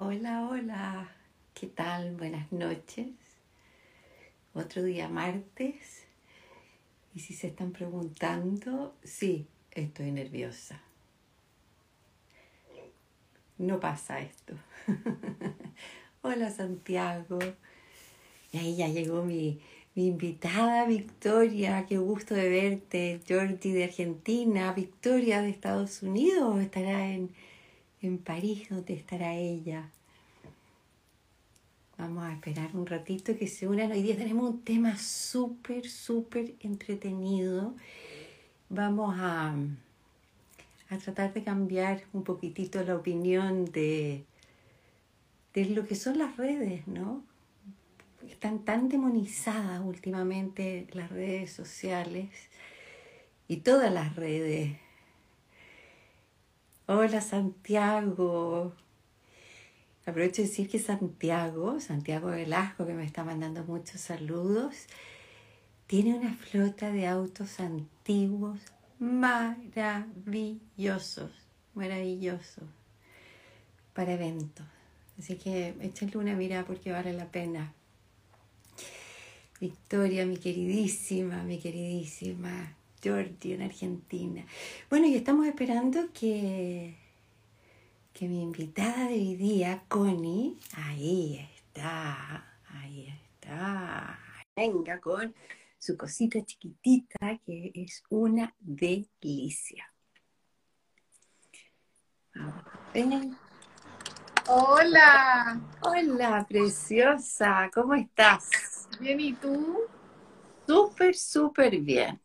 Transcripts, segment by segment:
Hola, hola, ¿qué tal? Buenas noches. Otro día martes. Y si se están preguntando, sí, estoy nerviosa. No pasa esto. hola Santiago. Y ahí ya llegó mi, mi invitada Victoria. Qué gusto de verte. Jordi de Argentina. Victoria de Estados Unidos. Estará en en París, donde estará ella. Vamos a esperar un ratito que se unan. Hoy día tenemos un tema súper, súper entretenido. Vamos a, a tratar de cambiar un poquitito la opinión de, de lo que son las redes, ¿no? Están tan demonizadas últimamente las redes sociales y todas las redes Hola Santiago. Aprovecho de decir que Santiago, Santiago Velasco, que me está mandando muchos saludos, tiene una flota de autos antiguos maravillosos, maravillosos, para eventos. Así que échenle una mirada porque vale la pena. Victoria, mi queridísima, mi queridísima. Georgie en Argentina. Bueno, y estamos esperando que, que mi invitada de hoy día, Connie, ahí está, ahí está, venga con su cosita chiquitita que es una delicia. Hola. Hola, preciosa. ¿Cómo estás? Bien, ¿y tú? Súper, súper bien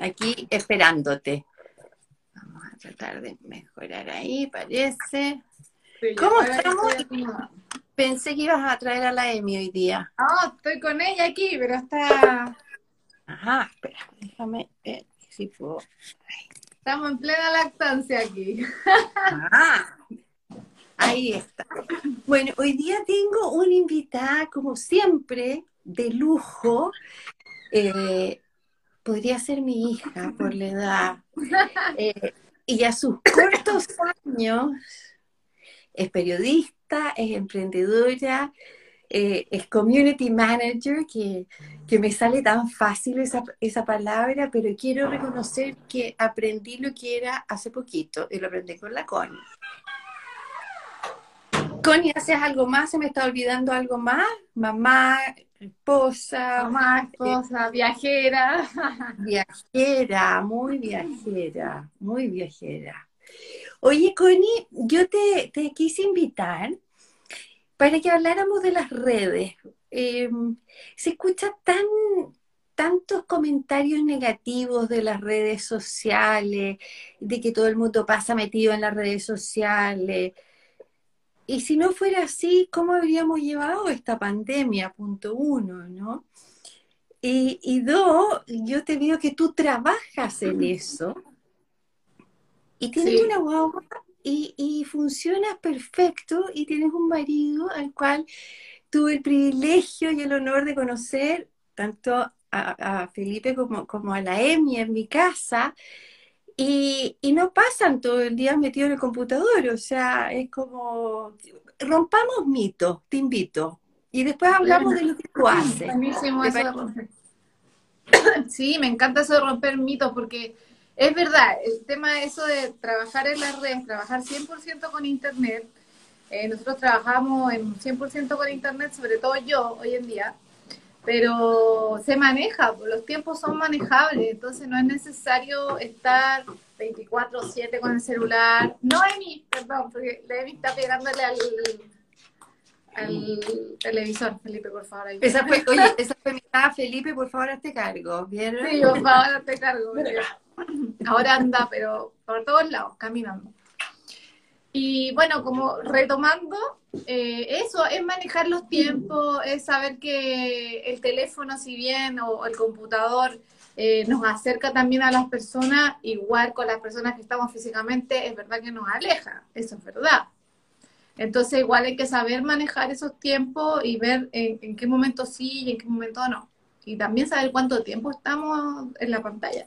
aquí esperándote. Vamos a tratar de mejorar ahí, parece. ¿Cómo estamos? Pensé que ibas a traer a la Emi hoy día. Ah, estoy con ella aquí, pero está. Ajá, espera, déjame ver si puedo. Estamos en plena lactancia aquí. Ah, ahí está. Bueno, hoy día tengo una invitada, como siempre, de lujo. Eh, podría ser mi hija por la edad. Eh, y a sus cortos años es periodista, es emprendedora, eh, es community manager, que, me sale tan fácil esa, esa, palabra, pero quiero reconocer que aprendí lo que era hace poquito y lo aprendí con la Connie. Connie, ¿haces algo más? ¿Se me está olvidando algo más? Mamá, esposa. Mamá, esposa, viajera. Viajera, muy viajera, muy viajera. Oye, Connie, yo te, quise invitar para que habláramos de las redes. Em, se escucha tan tantos comentarios negativos de las redes sociales, de que todo el mundo pasa metido en las redes sociales, y si no fuera así, ¿cómo habríamos llevado esta pandemia? Punto uno, ¿no? Y, dos, yo te veo que tú trabajas en eso y tienes una guagua y, y funcionas perfecto y tienes un marido al cual tuve el privilegio y el honor de conocer tanto a, Felipe como, como, a la Emi en mi casa y, no pasan todo el día metidos en el computador, o sea, es como, rompamos mitos, te invito, y después hablamos de lo que tú haces. Buenísimo eso Sí, me encanta eso de romper mitos, porque es verdad, el tema eso de trabajar en las redes, trabajar 100% con Internet, eh, nosotros trabajamos en 100% con Internet, sobre todo yo hoy en día, pero se maneja, pues, los tiempos son manejables, entonces no es necesario estar 24/7 con el celular. No, Emi, perdón, porque Emi está pegándole al, al televisor, Felipe, por favor. Esa fue, oye, esa fue mi Felipe, por favor, hazte cargo, ¿vieron? Sí, por favor, hazte cargo. Ahora anda, pero por todos lados, caminando. Y bueno, como retomando, eh, eso es manejar los tiempos, es saber que el teléfono, si bien, o, el computador eh, nos acerca también a las personas, igual con las personas que estamos físicamente, es verdad que nos aleja, eso es verdad. Entonces, igual hay que saber manejar esos tiempos y ver en, qué momento sí y en qué momento no. Y también saber cuánto tiempo estamos en la pantalla.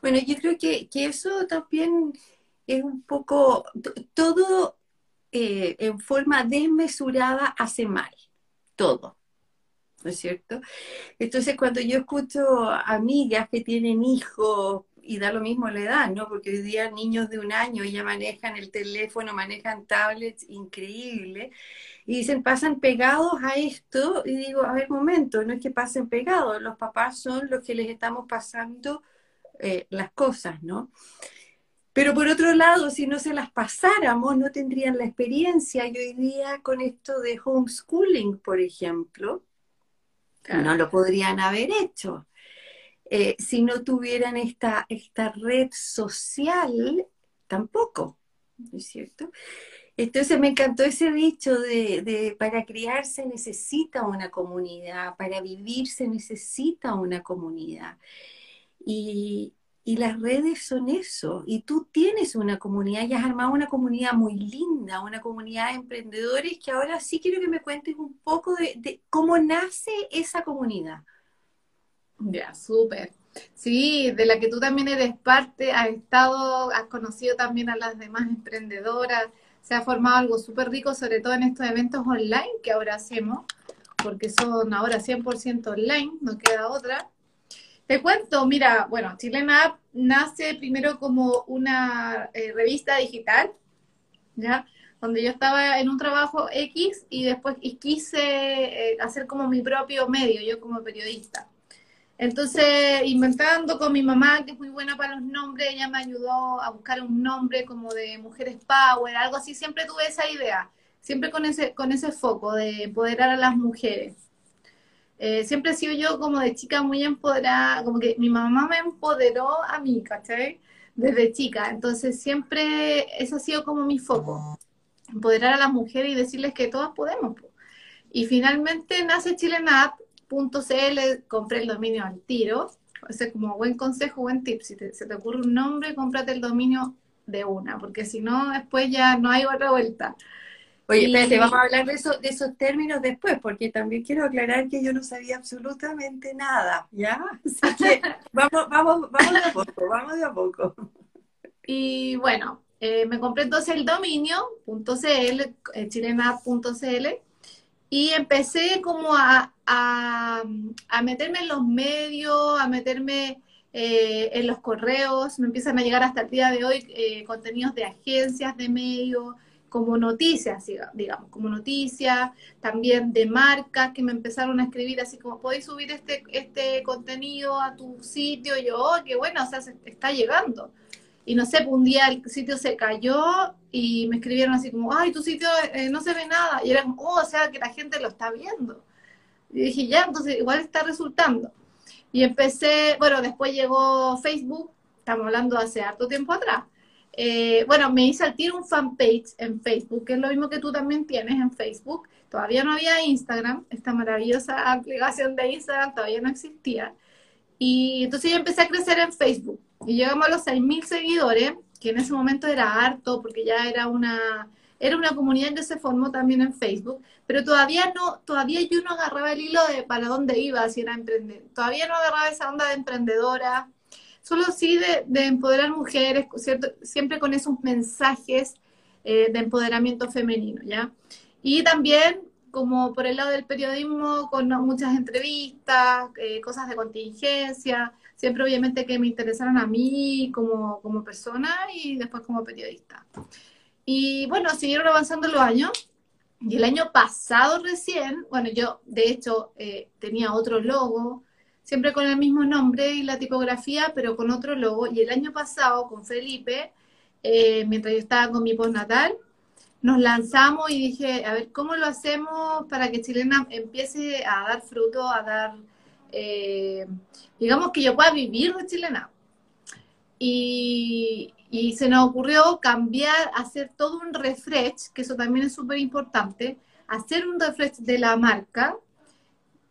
Bueno, yo creo que, que eso también es un poco, todo eh, en forma desmesurada hace mal, todo. ¿No es cierto? Entonces, cuando yo escucho amigas que tienen hijos, y da lo mismo la edad, ¿no? Porque hoy día niños de un año ya manejan el teléfono, manejan tablets, increíble, y dicen, pasan pegados a esto, y digo, a ver, momento, no es que pasen pegados, los papás son los que les estamos pasando eh, las cosas, ¿no? Pero por otro lado, si no se las pasáramos, no tendrían la experiencia. Y hoy día con esto de homeschooling, por ejemplo, no lo podrían haber hecho. Eh, si no tuvieran esta, esta red social, tampoco, ¿no es cierto? Entonces me encantó ese dicho de, de, para criarse necesita una comunidad, para vivir se necesita una comunidad. Y, y las redes son eso. Y tú tienes una comunidad y has armado una comunidad muy linda, una comunidad de emprendedores que ahora sí quiero que me cuentes un poco de, cómo nace esa comunidad. Ya, súper. Sí, de la que tú también eres parte, has estado, has conocido también a las demás emprendedoras, se ha formado algo súper rico, sobre todo en estos eventos online que ahora hacemos, porque son ahora 100% online, no queda otra. Te cuento, mira, bueno, Chilena nace primero como una eh, revista digital, ¿ya? Donde yo estaba en un trabajo X y después quise eh, hacer como mi propio medio, yo como periodista. Entonces, inventando con mi mamá, que es muy buena para los nombres, ella me ayudó a buscar un nombre como de Mujeres Power, algo así. Siempre tuve esa idea, siempre con ese, con ese foco de empoderar a las mujeres. Eh, siempre he sido yo como de chica muy empoderada, como que mi mamá me empoderó a mí, ¿cachai? Desde chica. Entonces siempre eso ha sido como mi foco, empoderar a las mujeres y decirles que todas podemos. Y finalmente nace chilenap.cl, compré el dominio al tiro. Ese es como buen consejo, buen tip. Si se te ocurre un nombre, cómprate el dominio de una, porque si no, después ya no hay otra vuelta. Oye, espérate, vamos a hablar de, eso, de esos términos después, porque también quiero aclarar que yo no sabía absolutamente nada, ¿ya? Así que vamos, vamos, vamos de a poco, vamos de a poco. Y bueno, eh, me compré entonces el dominio .cl, eh, chilena.cl, y empecé como a, a, a, meterme en los medios, a meterme eh, en los correos, me empiezan a llegar hasta el día de hoy contenidos de agencias, de medios, como noticias, digamos, como noticias, también de marcas que me empezaron a escribir así como, ¿podéis subir este, este contenido a tu sitio? Y yo, oh, qué bueno, o sea, se está llegando. Y no sé, un día el sitio se cayó y me escribieron así como, ay, tu sitio eh, no se ve nada. Y era como, oh, o sea, que la gente lo está viendo. Y dije, ya, entonces igual está resultando. Y empecé, bueno, después llegó Facebook, estamos hablando hace harto tiempo atrás eh, bueno, me hice al tiro un fanpage en Facebook, que es lo mismo que tú también tienes en Facebook. Todavía no había Instagram, esta maravillosa aplicación de Instagram todavía no existía. Y entonces yo empecé a crecer en Facebook y llegamos a los 6.000 seguidores, que en ese momento era harto porque ya era una, era una comunidad que se formó también en Facebook, pero todavía no, todavía yo no agarraba el hilo de para dónde iba, si era emprender, todavía no agarraba esa onda de emprendedora, solo sí de, empoderar mujeres, ¿cierto? siempre con esos mensajes eh, de empoderamiento femenino, ¿ya? Y también, como por el lado del periodismo, con muchas entrevistas, eh, cosas de contingencia, siempre obviamente que me interesaron a mí como, como persona y después como periodista. Y bueno, siguieron avanzando los años. Y el año pasado recién, bueno, yo de hecho eh, tenía otro logo, siempre con el mismo nombre y la tipografía, pero con otro logo. Y el año pasado, con Felipe, eh, mientras yo estaba con mi postnatal, nos lanzamos y dije, a ver, ¿cómo lo hacemos para que Chilena empiece a dar fruto, a dar, eh, digamos, que yo pueda vivir de Chilena? Y, y se nos ocurrió cambiar, hacer todo un refresh, que eso también es súper importante, hacer un refresh de la marca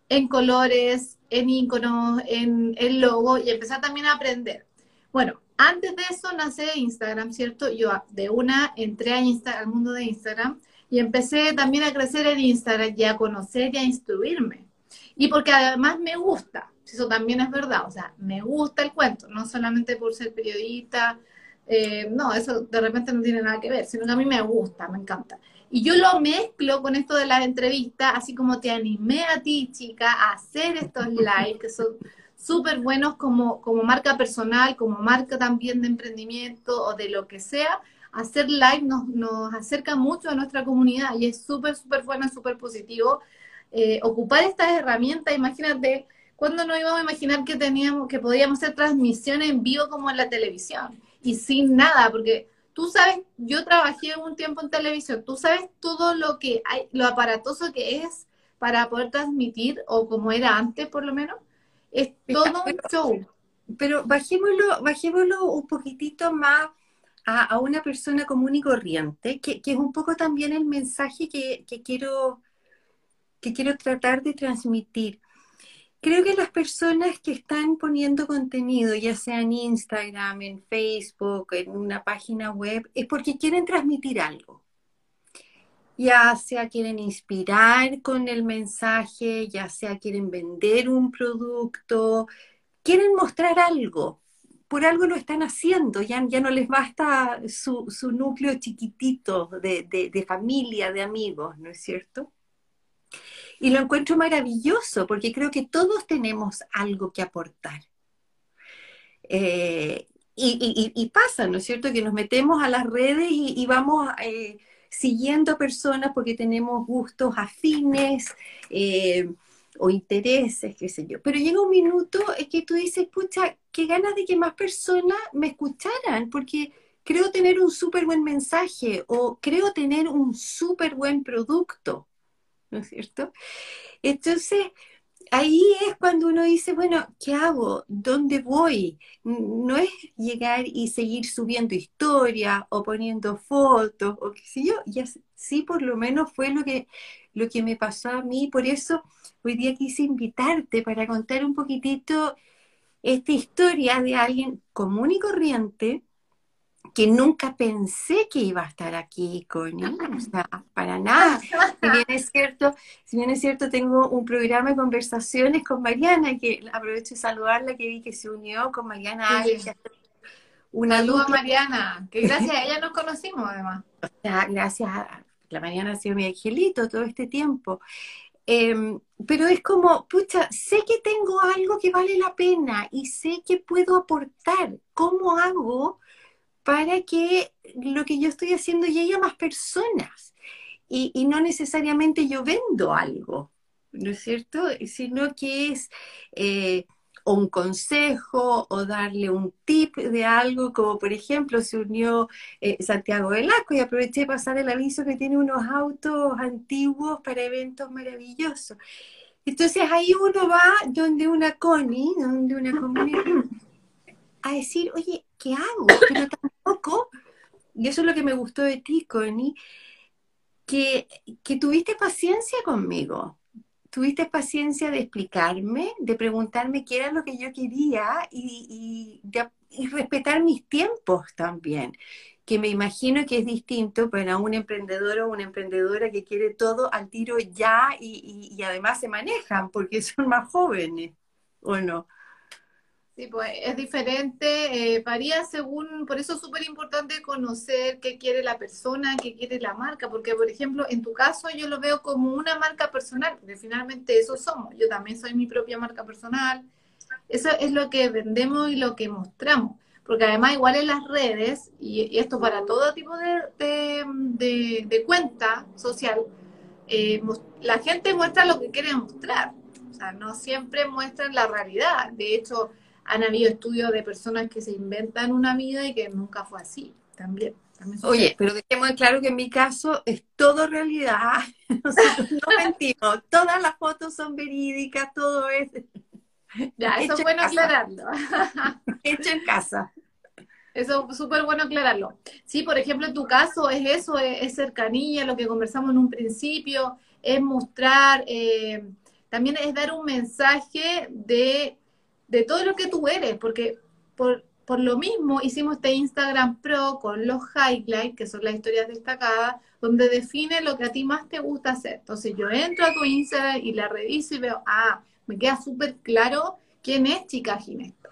en colores, en iconos, en el logo y empezar también a aprender. Bueno, antes de eso nace Instagram, ¿cierto? Yo de una entré a al mundo de Instagram y empecé también a crecer en Instagram y a conocer y a instruirme. Y porque además me gusta, eso también es verdad, o sea, me gusta el cuento, no solamente por ser periodista, Eh, no, eso de repente no tiene nada que ver, sino que a mí me gusta, me encanta. Y yo lo mezclo con esto de las entrevistas, así como te animé a ti, chica, a hacer estos live, que son súper buenos como, como marca personal, como marca también de emprendimiento o de lo que sea. Hacer live nos, nos acerca mucho a nuestra comunidad y es súper, súper bueno, súper positivo. Eh, ocupar estas herramientas, imagínate, cuando no íbamos a imaginar que teníamos, que podíamos hacer transmisiones en vivo como en la televisión y sin nada, porque tú sabes, yo trabajé un tiempo en televisión, tú sabes todo lo que hay, lo aparatoso que es para poder transmitir, o como era antes por lo menos, es todo un show. Pero bajémoslo, bajémoslo un poquitito más a, una persona común y corriente, que, es un poco también el mensaje que, que, quiero, que quiero tratar de transmitir. Creo que las personas que están poniendo contenido, ya sea en Instagram, en Facebook, en una página web, es porque quieren transmitir algo. Ya sea quieren inspirar con el mensaje, ya sea quieren vender un producto, quieren mostrar algo. Por algo lo están haciendo, ya, ya no les basta su, núcleo chiquitito de, de familia, de amigos, ¿no es cierto? Y lo encuentro maravilloso porque creo que todos tenemos algo que aportar. Eh, y, pasa, ¿no es cierto? Que nos metemos a las redes y, vamos eh, siguiendo personas porque tenemos gustos afines eh, o intereses, qué sé yo. Pero llega un minuto en que tú dices, pucha, qué ganas de que más personas me escucharan, porque creo tener un súper buen mensaje o creo tener un súper buen producto. ¿No es cierto? Entonces, ahí es cuando uno dice, bueno, ¿qué hago? ¿Dónde voy? No es llegar y seguir subiendo historias o poniendo fotos o qué sé yo, y sí por lo menos fue lo que, lo que me pasó a mí, por eso hoy día quise invitarte para contar un poquitito esta historia de alguien común y corriente, que nunca pensé que iba a estar aquí, Connie, o sea, para nada. Si bien es cierto, si bien es cierto, tengo un programa de conversaciones con Mariana, que aprovecho de saludarla, que vi que se unió con Mariana Una luz Mariana, que gracias a ella nos conocimos además. O sea, gracias a la Mariana ha sido mi angelito todo este tiempo. Em, pero es como, pucha, sé que tengo algo que vale la pena y sé que puedo aportar. ¿Cómo hago? Para que lo que yo estoy haciendo llegue a más personas. Y, no necesariamente yo vendo algo, ¿no es cierto? Sino que es eh, un consejo o darle un tip de algo, como por ejemplo se unió eh, Santiago Velasco y aproveché de pasar el aviso que tiene unos autos antiguos para eventos maravillosos. Entonces ahí uno va donde una Connie, donde una comunidad, a decir, oye, ¿qué hago? Pero tampoco, y eso es lo que me gustó de ti, Connie, que, que tuviste paciencia conmigo. Tuviste paciencia de explicarme, de preguntarme qué era lo que yo quería y, y, respetar mis tiempos también que me imagino que es distinto para un emprendedor o una emprendedora que quiere todo al tiro ya y, y, además se manejan porque son más jóvenes, ¿o no? Sí, pues es diferente, eh, varía según, por eso es súper importante conocer qué quiere la persona, qué quiere la marca, porque por ejemplo, en tu caso yo lo veo como una marca personal, porque finalmente eso somos, yo también soy mi propia marca personal, eso es lo que vendemos y lo que mostramos, porque además igual en las redes, y, esto para todo tipo de, de, cuenta social, eh, la gente muestra lo que quiere mostrar, o sea, no siempre muestran la realidad, de hecho, han habido estudios de personas que se inventan una vida y que nunca fue así, también. Oye, pero dejemos claro que en mi caso es todo realidad, no mentimos, todas las fotos son verídicas, todo es... Ya, eso es bueno aclararlo. Hecho en casa. Eso es súper bueno aclararlo. Sí, por ejemplo, en tu caso es eso, es, cercanía, lo que conversamos en un principio, es mostrar, eh, también es dar un mensaje de de todo lo que tú eres, porque por, por lo mismo hicimos este Instagram Pro con los highlights, que son las historias destacadas, donde define lo que a ti más te gusta hacer. Entonces yo entro a tu Instagram y la reviso y veo, ah, me queda súper claro quién es Chica Ginesta,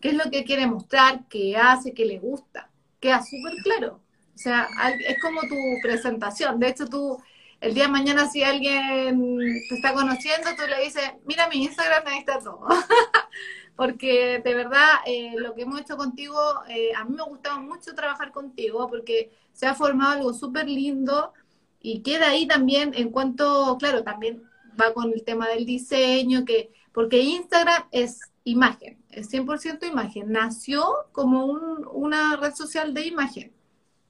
qué es lo que quiere mostrar, qué hace, qué le gusta, queda súper claro. O sea, es como tu presentación. De hecho, tú, el día de mañana, si alguien te está conociendo, tú le dices, mira mi Instagram, ahí está todo. porque de verdad, eh, lo que hemos hecho contigo, eh, a mí me ha gustado mucho trabajar contigo, porque se ha formado algo súper lindo y queda ahí también en cuanto, claro, también va con el tema del diseño, que porque Instagram es imagen, es 100% imagen. Nació como una red social de imagen.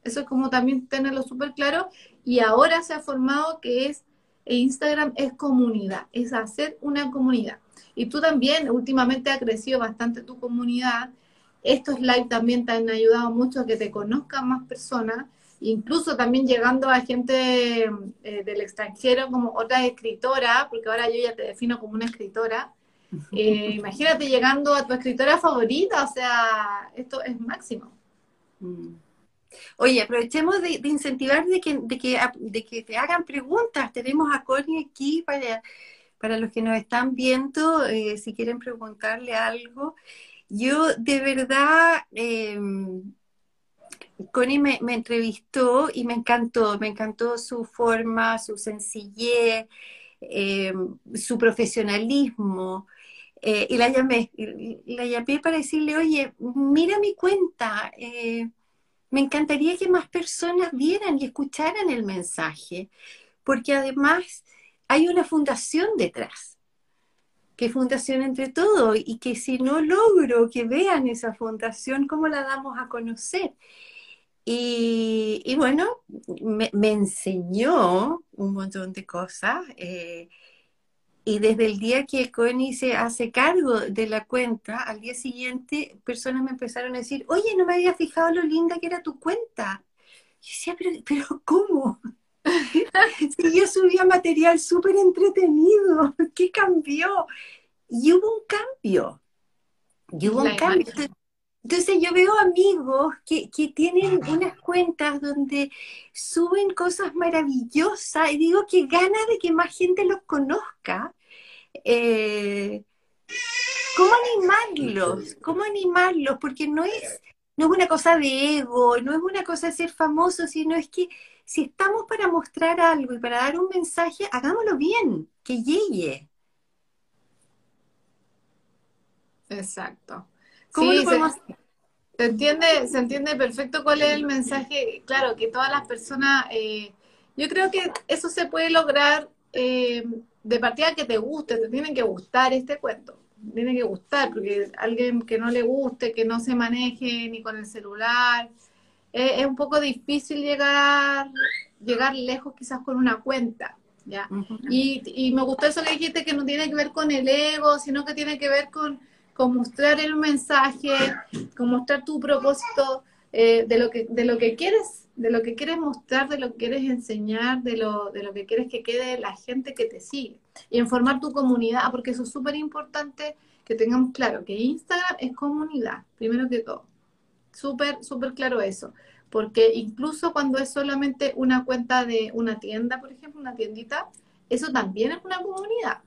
Eso es como también tenerlo súper claro. Y ahora se ha formado que es Instagram es comunidad, es hacer una comunidad. Y tú también últimamente ha crecido bastante tu comunidad. Estos live también te han ayudado mucho a que te conozcan más personas, incluso también llegando a gente eh, del extranjero como otra escritora, porque ahora yo ya te defino como una escritora. Eh, imagínate llegando a tu escritora favorita, o sea, esto es máximo. Mm. Oye, aprovechemos de, incentivar de que, de, que, de que te hagan preguntas. Tenemos a Connie aquí para, para los que nos están viendo, eh, si quieren preguntarle algo. Yo de verdad, eh, Connie me, entrevistó y me encantó, me encantó su forma, su sencillez, eh, su profesionalismo. y la llamé, la llamé para decirle, oye, mira mi cuenta, me encantaría que más personas vieran y escucharan el mensaje, porque además hay una fundación detrás, que Fundación Entre Todo, y que si no logro que vean esa fundación, ¿cómo la damos a conocer? Y, bueno, me, enseñó un montón de cosas. Eh, y desde el día que Connie se hace cargo de la cuenta, al día siguiente personas me empezaron a decir, oye, no me había fijado lo linda que era tu cuenta. Y decía, pero, pero ¿cómo? si yo subía material súper entretenido, ¿qué cambió? Y hubo un cambio. Y hubo un cambio. Entonces yo veo amigos que, que, tienen unas cuentas donde suben cosas maravillosas y digo que gana de que más gente los conozca. Eh, ¿Cómo animarlos? ¿Cómo animarlos? Porque no es, no es una cosa de ego, no es una cosa de ser famoso, sino es que si estamos para mostrar algo y para dar un mensaje, hagámoslo bien, que llegue. Exacto. ¿Cómo lo podemos Se entiende, se entiende perfecto cuál es el mensaje. Claro, que todas las personas, eh, yo creo que eso se puede lograr eh, de partida que te guste, te tiene que gustar este cuento, tiene que gustar, porque alguien que no le guste, que no se maneje ni con el celular, eh, es un poco difícil llegar, llegar lejos quizás con una cuenta. ¿ya? y, y me gustó eso que dijiste, que no tiene que ver con el ego, sino que tiene que ver con con mostrar el mensaje, con mostrar tu propósito eh, de, lo que, de lo que quieres, de lo que quieres mostrar, de lo que quieres enseñar, de lo, de lo que quieres que quede la gente que te sigue. Y en formar tu comunidad, porque eso es súper importante que tengamos claro, que Instagram es comunidad, primero que todo. Súper, súper claro eso. Porque incluso cuando es solamente una cuenta de una tienda, por ejemplo, una tiendita, eso también es una comunidad.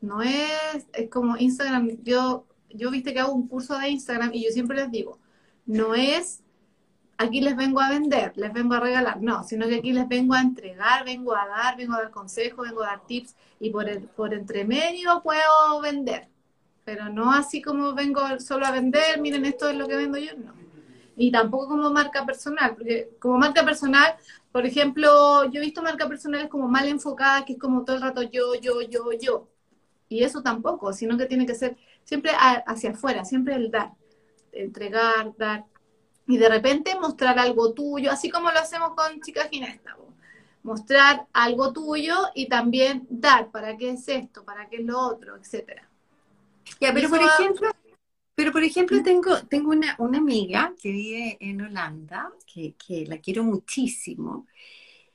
No es, es como Instagram, yo yo viste que hago un curso de Instagram y yo siempre les digo, no es aquí les vengo a vender, les vengo a regalar, no, sino que aquí les vengo a entregar, vengo a dar, vengo a dar consejos, vengo a dar tips y por, el, por entre medio puedo vender, pero no así como vengo solo a vender, miren esto es lo que vendo yo, no. Y tampoco como marca personal, porque como marca personal, por ejemplo, yo he visto marca personales como mal enfocadas, que es como todo el rato yo, yo, yo, yo. Y eso tampoco, sino que tiene que ser siempre hacia afuera, siempre el dar, entregar, dar. Y de repente mostrar algo tuyo, así como lo hacemos con Chicas Ginesta. Mostrar algo tuyo y también dar, ¿para qué es esto? ¿Para qué es lo otro? Etcétera. Ya, pero por ejemplo, pero por ejemplo tengo, tengo una, una amiga que vive en Holanda, que, que la quiero muchísimo,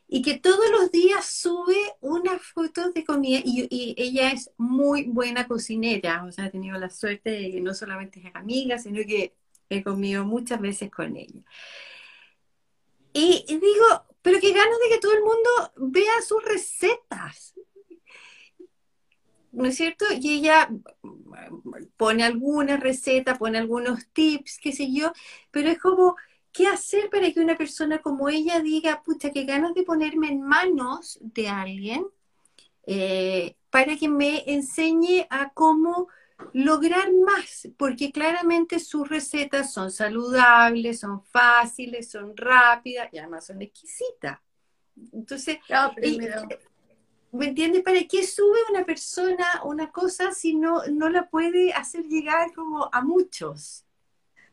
y que todos los días sube unas fotos de comida y, ella es muy buena cocinera, o sea, he tenido la suerte de que no solamente es amiga, sino que he comido muchas veces con ella. Y, digo, pero qué ganas de que todo el mundo vea sus recetas. ¿No es cierto? Y ella pone algunas recetas, pone algunos tips, qué sé yo, pero es como ¿qué hacer para que una persona como ella diga, pucha, qué ganas de ponerme en manos de alguien eh, para que me enseñe a cómo lograr más? Porque claramente sus recetas son saludables, son fáciles, son rápidas y además son exquisitas. Entonces, ¿me entiendes? ¿Para qué sube una persona una cosa si no, no la puede hacer llegar como a muchos?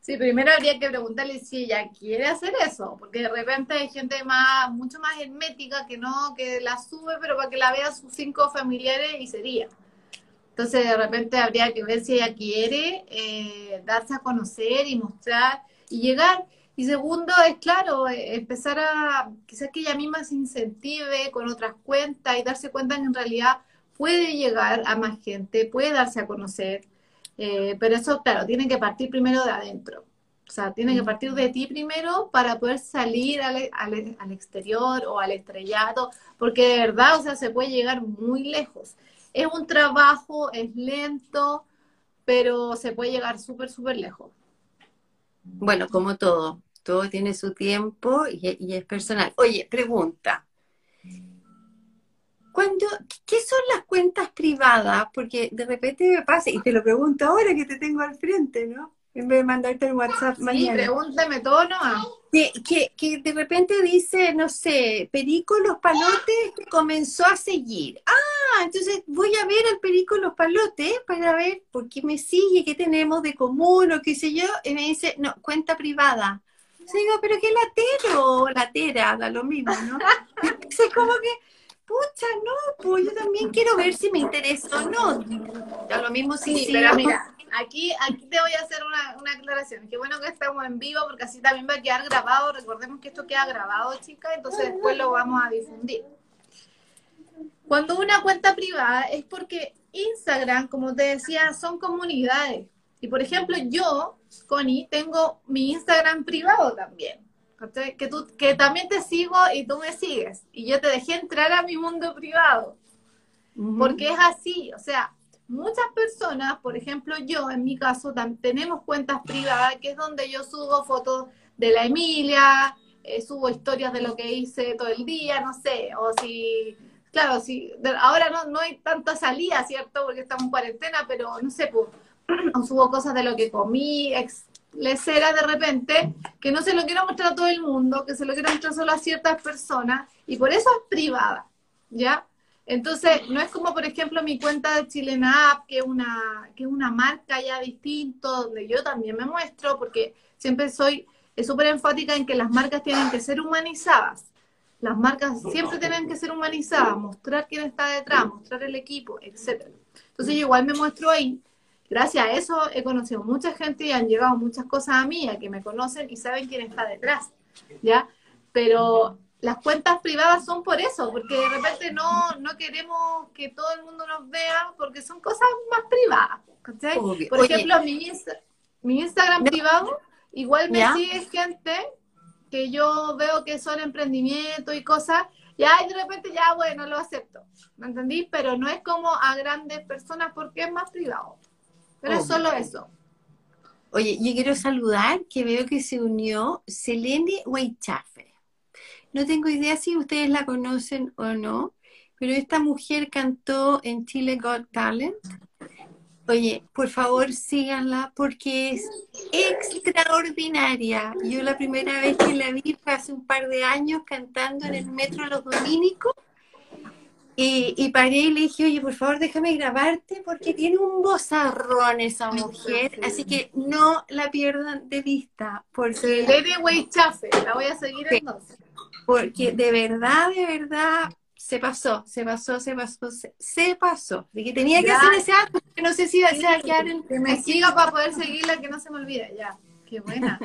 Sí, primero habría que preguntarle si ella quiere hacer eso, porque de repente hay gente más, mucho más hermética que no, que la sube, pero para que la vean sus cinco familiares y sería. Entonces de repente habría que ver si ella quiere eh, darse a conocer y mostrar y llegar. Y segundo, es claro, eh, empezar a, quizás que ella misma se incentive con otras cuentas y darse cuenta que en realidad puede llegar a más gente, puede darse a conocer eh, pero eso, claro, tiene que partir primero de adentro. O sea, tiene que partir de ti primero para poder salir al, al, exterior o al estrellato, porque de verdad, o sea, se puede llegar muy lejos. Es un trabajo, es lento, pero se puede llegar súper, súper lejos. Bueno, como todo, todo tiene su tiempo y, y es personal. Oye, pregunta. Cuando, ¿Qué son las cuentas privadas? Porque de repente me pasa, y te lo pregunto ahora que te tengo al frente, ¿no? En vez de mandarte el WhatsApp sí, mañana. pregúntame todo nomás. Que, que, que, de repente dice, no sé, Perico Los Palotes comenzó a seguir. Ah, entonces voy a ver al Perico Los Palotes para ver por qué me sigue, qué tenemos de común o qué sé yo. Y me dice, no, cuenta privada. Yo digo, pero qué latero, latera, da lo mismo, ¿no? Entonces como que pucha, no, pues yo también quiero ver si me interesa o no. Ya lo mismo sí, pero mira, aquí, aquí te voy a hacer una, una aclaración. Qué bueno que estamos en vivo porque así también va a quedar grabado. Recordemos que esto queda grabado, chicas, entonces después lo vamos a difundir. Cuando una cuenta privada es porque Instagram, como te decía, son comunidades. Y por ejemplo, yo, Connie, tengo mi Instagram privado también que, tú, que también te sigo y tú me sigues. Y yo te dejé entrar a mi mundo privado. Porque es así, o sea, muchas personas, por ejemplo yo en mi caso, tenemos cuentas privadas, que es donde yo subo fotos de la Emilia, eh, subo historias de lo que hice todo el día, no sé, o si, claro, si ahora no, no hay tanta salida, ¿cierto? Porque estamos en cuarentena, pero no sé, pues, o subo cosas de lo que comí, era de repente, que no se lo quiero mostrar a todo el mundo, que se lo quiero mostrar solo a ciertas personas, y por eso es privada, ¿ya? Entonces, no es como, por ejemplo, mi cuenta de Chilena App, que es una, que una marca ya distinto, donde yo también me muestro, porque siempre soy súper enfática en que las marcas tienen que ser humanizadas. Las marcas siempre tienen que ser humanizadas, mostrar quién está detrás, mostrar el equipo, etc. Entonces, yo igual me muestro ahí, gracias a eso he conocido mucha gente y han llegado muchas cosas a mí, a que me conocen y saben quién está detrás, ¿ya? Pero las cuentas privadas son por eso, porque de repente no, no queremos que todo el mundo nos vea, porque son cosas más privadas, Por ejemplo, mi, mi Instagram privado, igual me sigue gente que yo veo que son emprendimientos y cosas, y ahí de repente ya, bueno, lo acepto, ¿me entendí? Pero no es como a grandes personas porque es más privado. Pero es solo eso. Oye, yo quiero saludar que veo que se unió Selene Weichafe. No tengo idea si ustedes la conocen o no, pero esta mujer cantó en Chile Got Talent. Oye, por favor síganla porque es extraordinaria. Yo la primera vez que la vi fue hace un par de años cantando en el Metro Los Dominicos y, paré y le dije, oye, por favor, déjame grabarte porque tiene un vozarrón esa mujer, así que no la pierdan de vista. Porque, Lady Chafe, la voy a seguir entonces. Porque de verdad, de verdad, se pasó, se pasó, se pasó, se, pasó. De que tenía que hacer ese acto, que no sé si se va a quedar en... Que me siga para poder seguirla, que no se me olvide, ya. Qué buena.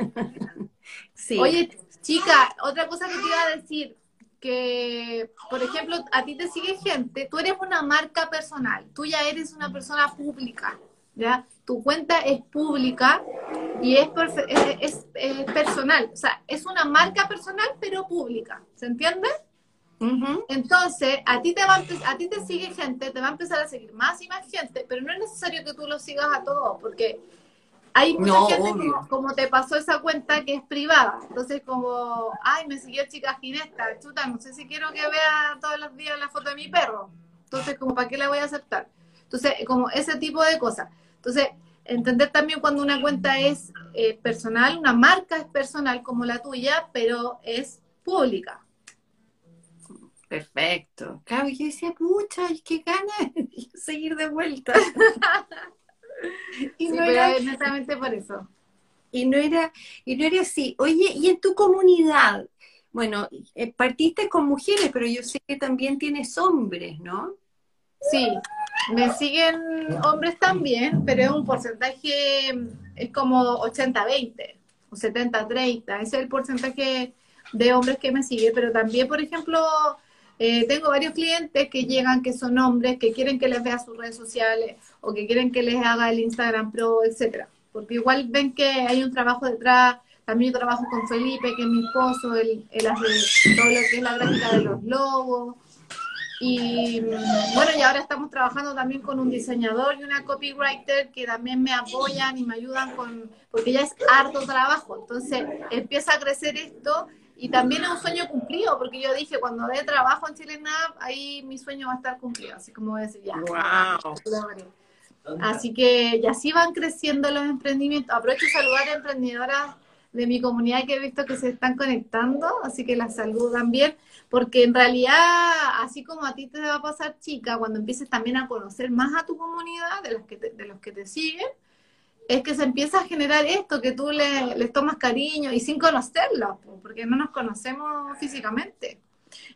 sí. Oye, chica, otra cosa que te iba a decir que, por ejemplo, a ti te sigue gente, tú eres una marca personal, tú ya eres una persona pública, ¿ya? Tu cuenta es pública y es, es, personal, o sea, es una marca personal pero pública, ¿se entiende? Entonces, a ti, te va a, a ti te sigue gente, te va a empezar a seguir más y más gente, pero no es necesario que tú lo sigas a todos, porque hay mucha gente como, te pasó esa cuenta que es privada. Entonces, como, ay, me siguió chica ginesta, chuta, no sé si quiero que vea todos los días la foto de mi perro. Entonces, como, ¿para qué la voy a aceptar? Entonces, como ese tipo de cosas. Entonces, entender también cuando una cuenta es eh, personal, una marca es personal como la tuya, pero es pública. Perfecto. Claro, yo decía, pucha, qué ganas de seguir de vuelta. y no era netamente por eso. Y no era, y no era así. Oye, y en tu comunidad, bueno, eh, partiste con mujeres, pero yo sé que también tienes hombres, ¿no? Sí, me siguen hombres también, pero es un porcentaje, es como 80-20 o 70-30, ese es el porcentaje de hombres que me sigue, pero también, por ejemplo, eh, tengo varios clientes que llegan, que son hombres, que quieren que les vea sus redes sociales o que quieren que les haga el Instagram Pro, etcétera. Porque igual ven que hay un trabajo detrás. También yo trabajo con Felipe, que es mi esposo, él, él hace todo lo que es la gráfica de los logos. Y bueno, y ahora estamos trabajando también con un diseñador y una copywriter que también me apoyan y me ayudan con, porque ya es harto trabajo. Entonces empieza a crecer esto y también es un sueño cumplido, porque yo dije, cuando dé trabajo en Chile ahí mi sueño va a estar cumplido. Así como voy a decir, ya. Wow. Así que ya así van creciendo los emprendimientos. Aprovecho de saludar a emprendedoras de mi comunidad que he visto que se están conectando, así que las saludo también porque en realidad, así como a ti te va a pasar, chica, cuando empieces también a conocer más a tu comunidad, de los que te, de los que te siguen, es que se empieza a generar esto, que tú les tomas cariño y sin conocerlos, porque no nos conocemos físicamente.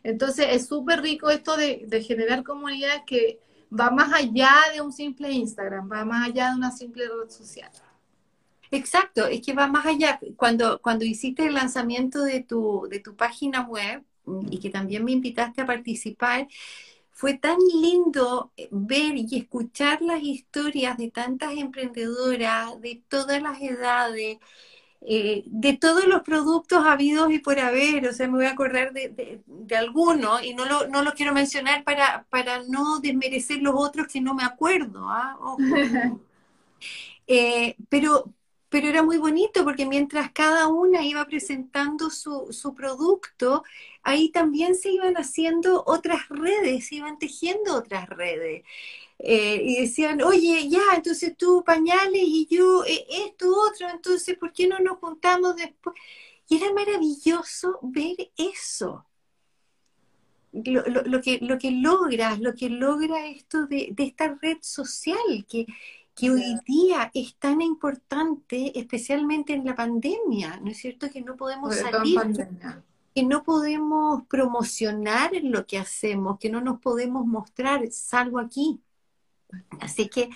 Entonces es súper rico esto de, de, generar comunidades que va más allá de un simple Instagram, va más allá de una simple red social. Exacto, es que va más allá. Cuando, cuando hiciste el lanzamiento de tu, de tu página web, y que también me invitaste a participar, fue tan lindo eh, ver y escuchar las historias de tantas emprendedoras de todas las edades, eh, de todos los productos habidos y por haber, o sea, me voy a acordar de, de, de algunos y no lo, no lo quiero mencionar para, para no desmerecer los otros que no me acuerdo, ¿ah? eh, pero, pero era muy bonito porque mientras cada una iba presentando su, su producto, ahí también se iban haciendo otras redes, se iban tejiendo otras redes. Eh, y decían, oye, ya, entonces tú pañales y yo eh, esto, otro, entonces, ¿por qué no nos juntamos después? Y era maravilloso ver eso. Lo, lo, lo que, lo que logras, lo que logra esto de, de esta red social, que, que hoy día es tan importante, especialmente en la pandemia, ¿no es cierto? Que no podemos salir, que no podemos promocionar lo que hacemos, que no nos podemos mostrar, salvo aquí. Así que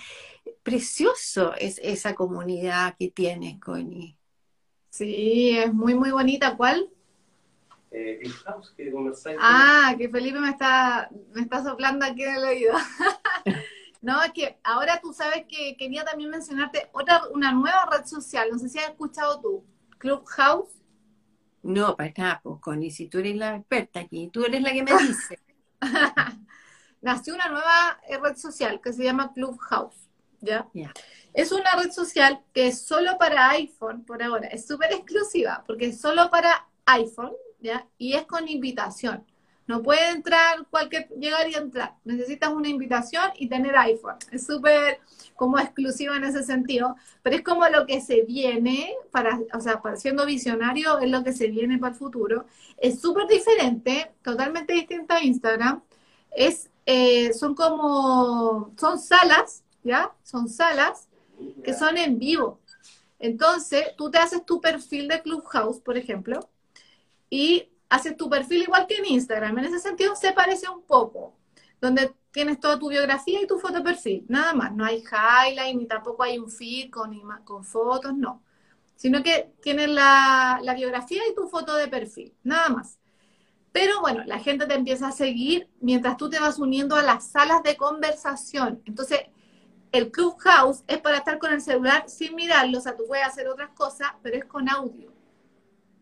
precioso es esa comunidad que tienes, Connie. Sí, es muy, muy bonita. ¿Cuál? Eh, House, que Ah, que Felipe me está, me está soplando aquí en el oído. No, es que ahora tú sabes que quería también mencionarte otra, una nueva red social, no sé si has escuchado tú, Clubhouse. No, para nada, pues Connie, si tú eres la experta aquí, tú eres la que me dice. Nació una nueva eh, red social que se llama Clubhouse, ¿ya? Es una red social que es solo para iPhone por ahora, es súper exclusiva porque es solo para iPhone, ¿ya? Y es con invitación. No puede entrar cualquier, llegar y entrar. Necesitas una invitación y tener iPhone. Es súper como exclusivo en ese sentido, pero es como lo que se viene, para, o sea, para siendo visionario, es lo que se viene para el futuro. Es súper diferente, totalmente distinto a Instagram. Es, eh, son como, son salas, ¿ya? Son salas que son en vivo. Entonces, tú te haces tu perfil de Clubhouse, por ejemplo, y haces tu perfil igual que en Instagram. En ese sentido se parece un poco, donde tienes toda tu biografía y tu foto de perfil, nada más. No hay highlight ni tampoco hay un feed con, fotos, no. Sino que tienes la, la biografía y tu foto de perfil, nada más. Pero bueno, la gente te empieza a seguir mientras tú te vas uniendo a las salas de conversación. Entonces, el Clubhouse es para estar con el celular sin mirarlo, o sea, tú puedes hacer otras cosas, pero es con audio.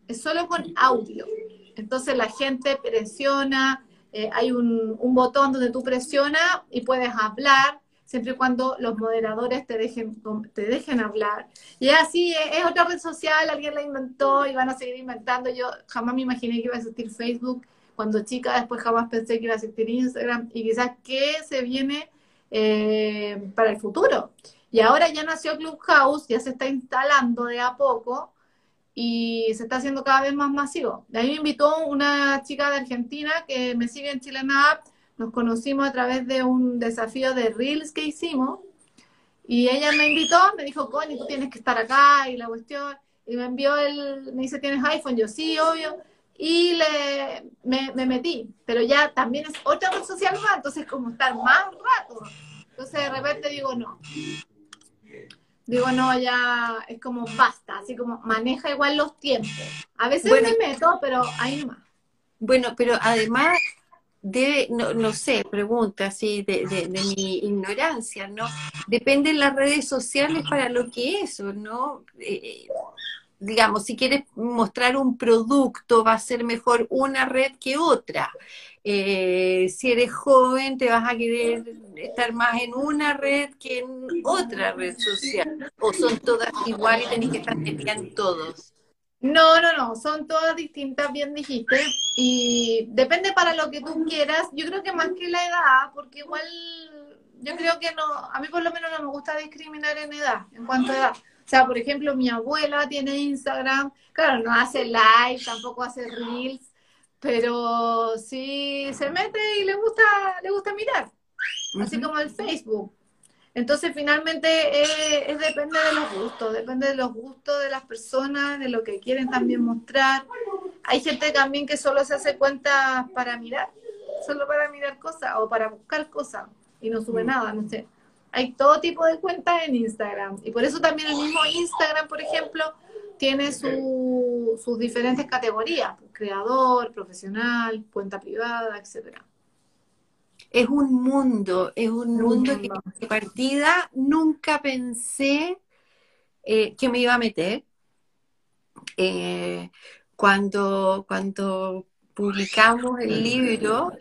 Es solo con audio. Entonces la gente presiona, eh, hay un, botón donde tú presionas y puedes hablar, siempre y cuando los moderadores te dejen, te dejen hablar. Y así, es, otra red social, alguien la inventó y van a seguir inventando. Yo jamás me imaginé que iba a existir Facebook cuando chica, después jamás pensé que iba a existir Instagram y quizás qué se viene eh, para el futuro. Y ahora ya nació Clubhouse, ya se está instalando de a poco y se está haciendo cada vez más masivo. De ahí me invitó una chica de Argentina que me sigue en Chilena App, nos conocimos a través de un desafío de Reels que hicimos. Y ella me invitó, me dijo, Connie, tú tienes que estar acá y la cuestión, y me envió el, me dice, ¿tienes iPhone? Yo sí, obvio, y le, me, me metí, pero ya también es otra red social más, entonces como estar más rato. Entonces de repente digo, no, digo, no, ya es como basta, así como maneja igual los tiempos. A veces me meto, pero ahí más. Bueno, pero además debe, no, no sé, pregunta así de, de, mi ignorancia, ¿no? Depende de las redes sociales para lo que es, ¿no? Eh, digamos, si quieres mostrar un producto, va a ser mejor una red que otra. Eh, si eres joven, te vas a querer estar más en una red que en otra red social. O son todas iguales y tenés que estar en todos. No, no, no, son todas distintas, bien dijiste. Y depende para lo que tú quieras. Yo creo que más que la edad, porque igual yo creo que no, a mí por lo menos no me gusta discriminar en edad, en cuanto a edad. O sea, por ejemplo, mi abuela tiene Instagram, claro, no hace live, tampoco hace reels, pero sí se mete y le gusta, le gusta mirar, así como el Facebook. Entonces, finalmente, eh, es, depende de los gustos, depende de los gustos de las personas, de lo que quieren también mostrar. Hay gente también que solo se hace cuenta para mirar, solo para mirar cosas o para buscar cosas y no sube nada, no sé. Hay todo tipo de cuentas en Instagram. Y por eso también el mismo Instagram, por ejemplo, tiene sus diferentes categorías, creador, profesional, cuenta privada, etcétera. Es un mundo, es un mundo que de partida nunca pensé eh, que me iba a meter. Eh, cuando, cuando publicamos el libro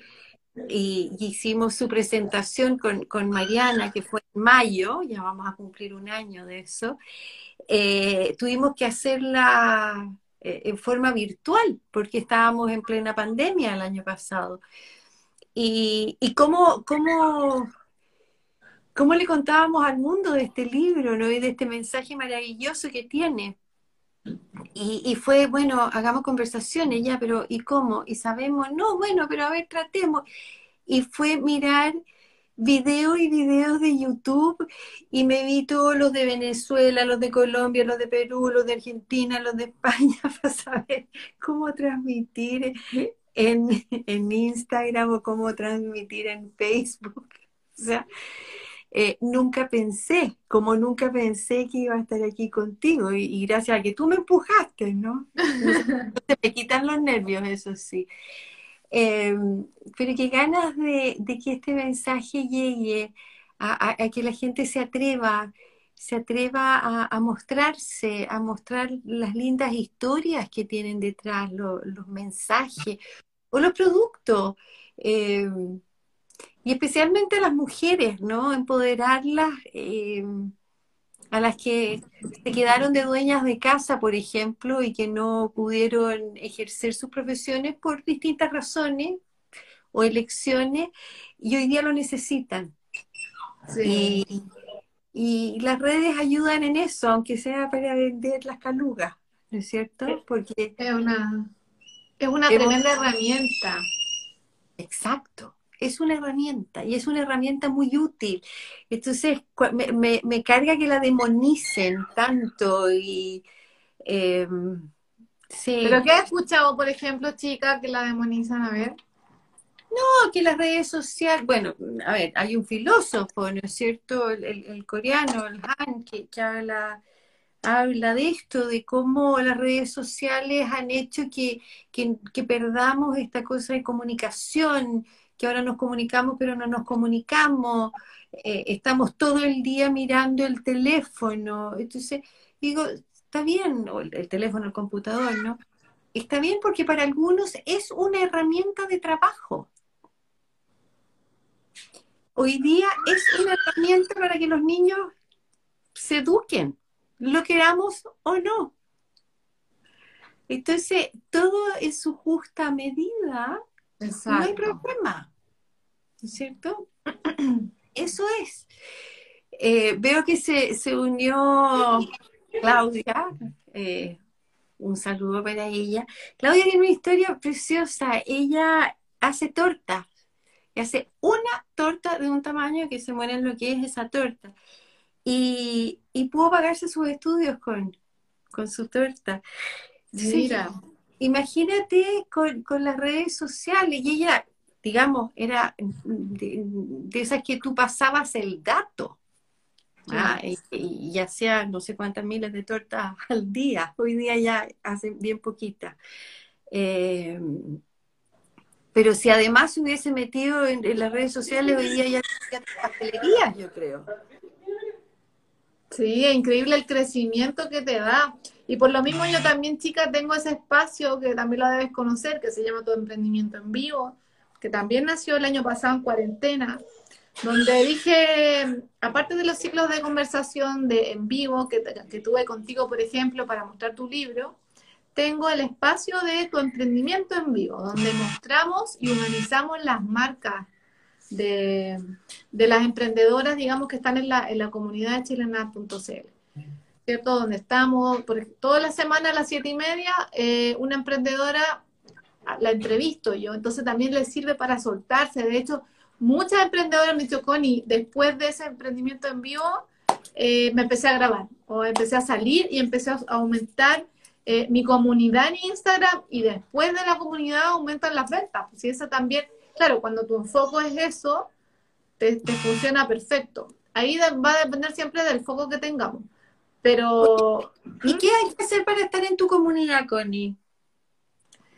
y, hicimos su presentación con, Mariana, que fue en mayo, ya vamos a cumplir un año de eso, eh, tuvimos que hacerla en forma virtual porque estábamos en plena pandemia el año pasado y, y cómo, cómo, cómo, le contábamos al mundo de este libro, ¿no? Y de este mensaje maravilloso que tiene. Y, fue, bueno, hagamos conversaciones ya, pero ¿y cómo? Y sabemos, no, bueno, pero a ver, tratemos. Y fue mirar videos y videos de YouTube y me vi todos los de Venezuela, los de Colombia, los de Perú, los de Argentina, los de España para saber cómo transmitir en, en Instagram o cómo transmitir en Facebook. O sea, eh, nunca pensé, como nunca pensé que iba a estar aquí contigo y, gracias a que tú me empujaste, ¿no? Se me quitan los nervios, eso sí. Em, pero qué ganas de, que este mensaje llegue a, que la gente se atreva, se atreva a, mostrarse, a mostrar las lindas historias que tienen detrás, los mensajes, o los productos. Eh, y especialmente a las mujeres, ¿no? Empoderarlas, eh, a las que se quedaron de dueñas de casa, por ejemplo, y que no pudieron ejercer sus profesiones por distintas razones o elecciones, y hoy día lo necesitan. Y, y las redes ayudan en eso, aunque sea para vender las calugas, ¿no es cierto? Porque es una es una tremenda herramienta. Exacto, es una herramienta y es una herramienta muy útil. Entonces, me, me, carga que la demonicen tanto y... Em, sí. ¿Pero qué has escuchado, por ejemplo, chicas, que la demonizan? A ver. No, que las redes sociales, bueno, a ver, hay un filósofo, ¿no es cierto? El, coreano, el Han, que, que habla habla de esto, de cómo las redes sociales han hecho que, perdamos esta cosa de comunicación, que ahora nos comunicamos pero no nos comunicamos, eh, estamos todo el día mirando el teléfono. Entonces, digo, está bien, o el, teléfono, el computador, ¿no? Está bien porque para algunos es una herramienta de trabajo. hoy día es una herramienta para que los niños se eduquen, lo queramos o no. Entonces, todo en su justa medida, no hay problema. ¿No es cierto? Eso es. Eh, veo que se, unió Claudia. Eh, un saludo para ella. Claudia tiene una historia preciosa. Ella hace tortas. Y hace una torta de un tamaño que se muere en lo que es esa torta. Y, pudo pagarse sus estudios con, con su torta. Mira. Imagínate con, las redes sociales. Y ella, digamos, era de esas que tú pasabas el dato. Ah, y, hacía no sé cuántas miles de tortas al día. Hoy día ya hace bien poquita. Eh, pero si además se hubiese metido en, las redes sociales, hoy día ya tendría pastelerías, yo creo. Sí, es increíble el crecimiento que te da. Y por lo mismo yo también, chica, tengo ese espacio que también lo debes conocer, que se llama Tu Emprendimiento en Vivo, que también nació el año pasado en cuarentena, donde dije, aparte de los ciclos de conversación de en vivo que, tuve contigo, por ejemplo, para mostrar tu libro, tengo el espacio de tu emprendimiento en vivo, donde mostramos y humanizamos las marcas de, de las emprendedoras, digamos, que están en la, en la comunidad de chilenat.cl. ¿Cierto? Donde estamos, por, toda la semana a las siete y media, eh, una emprendedora la entrevisto yo, entonces también le sirve para soltarse. De hecho, muchas emprendedoras me dicho, Connie, después de ese emprendimiento en vivo, eh, me empecé a grabar o empecé a salir y empecé a aumentar eh, mi comunidad en Instagram y después de la comunidad aumentan las ventas. Pues, y eso también, claro, cuando tu enfoque es eso, te, funciona perfecto. Ahí va a depender siempre del foco que tengamos. Pero... ¿Y ¿Mm? qué hay que hacer para estar en tu comunidad, Connie?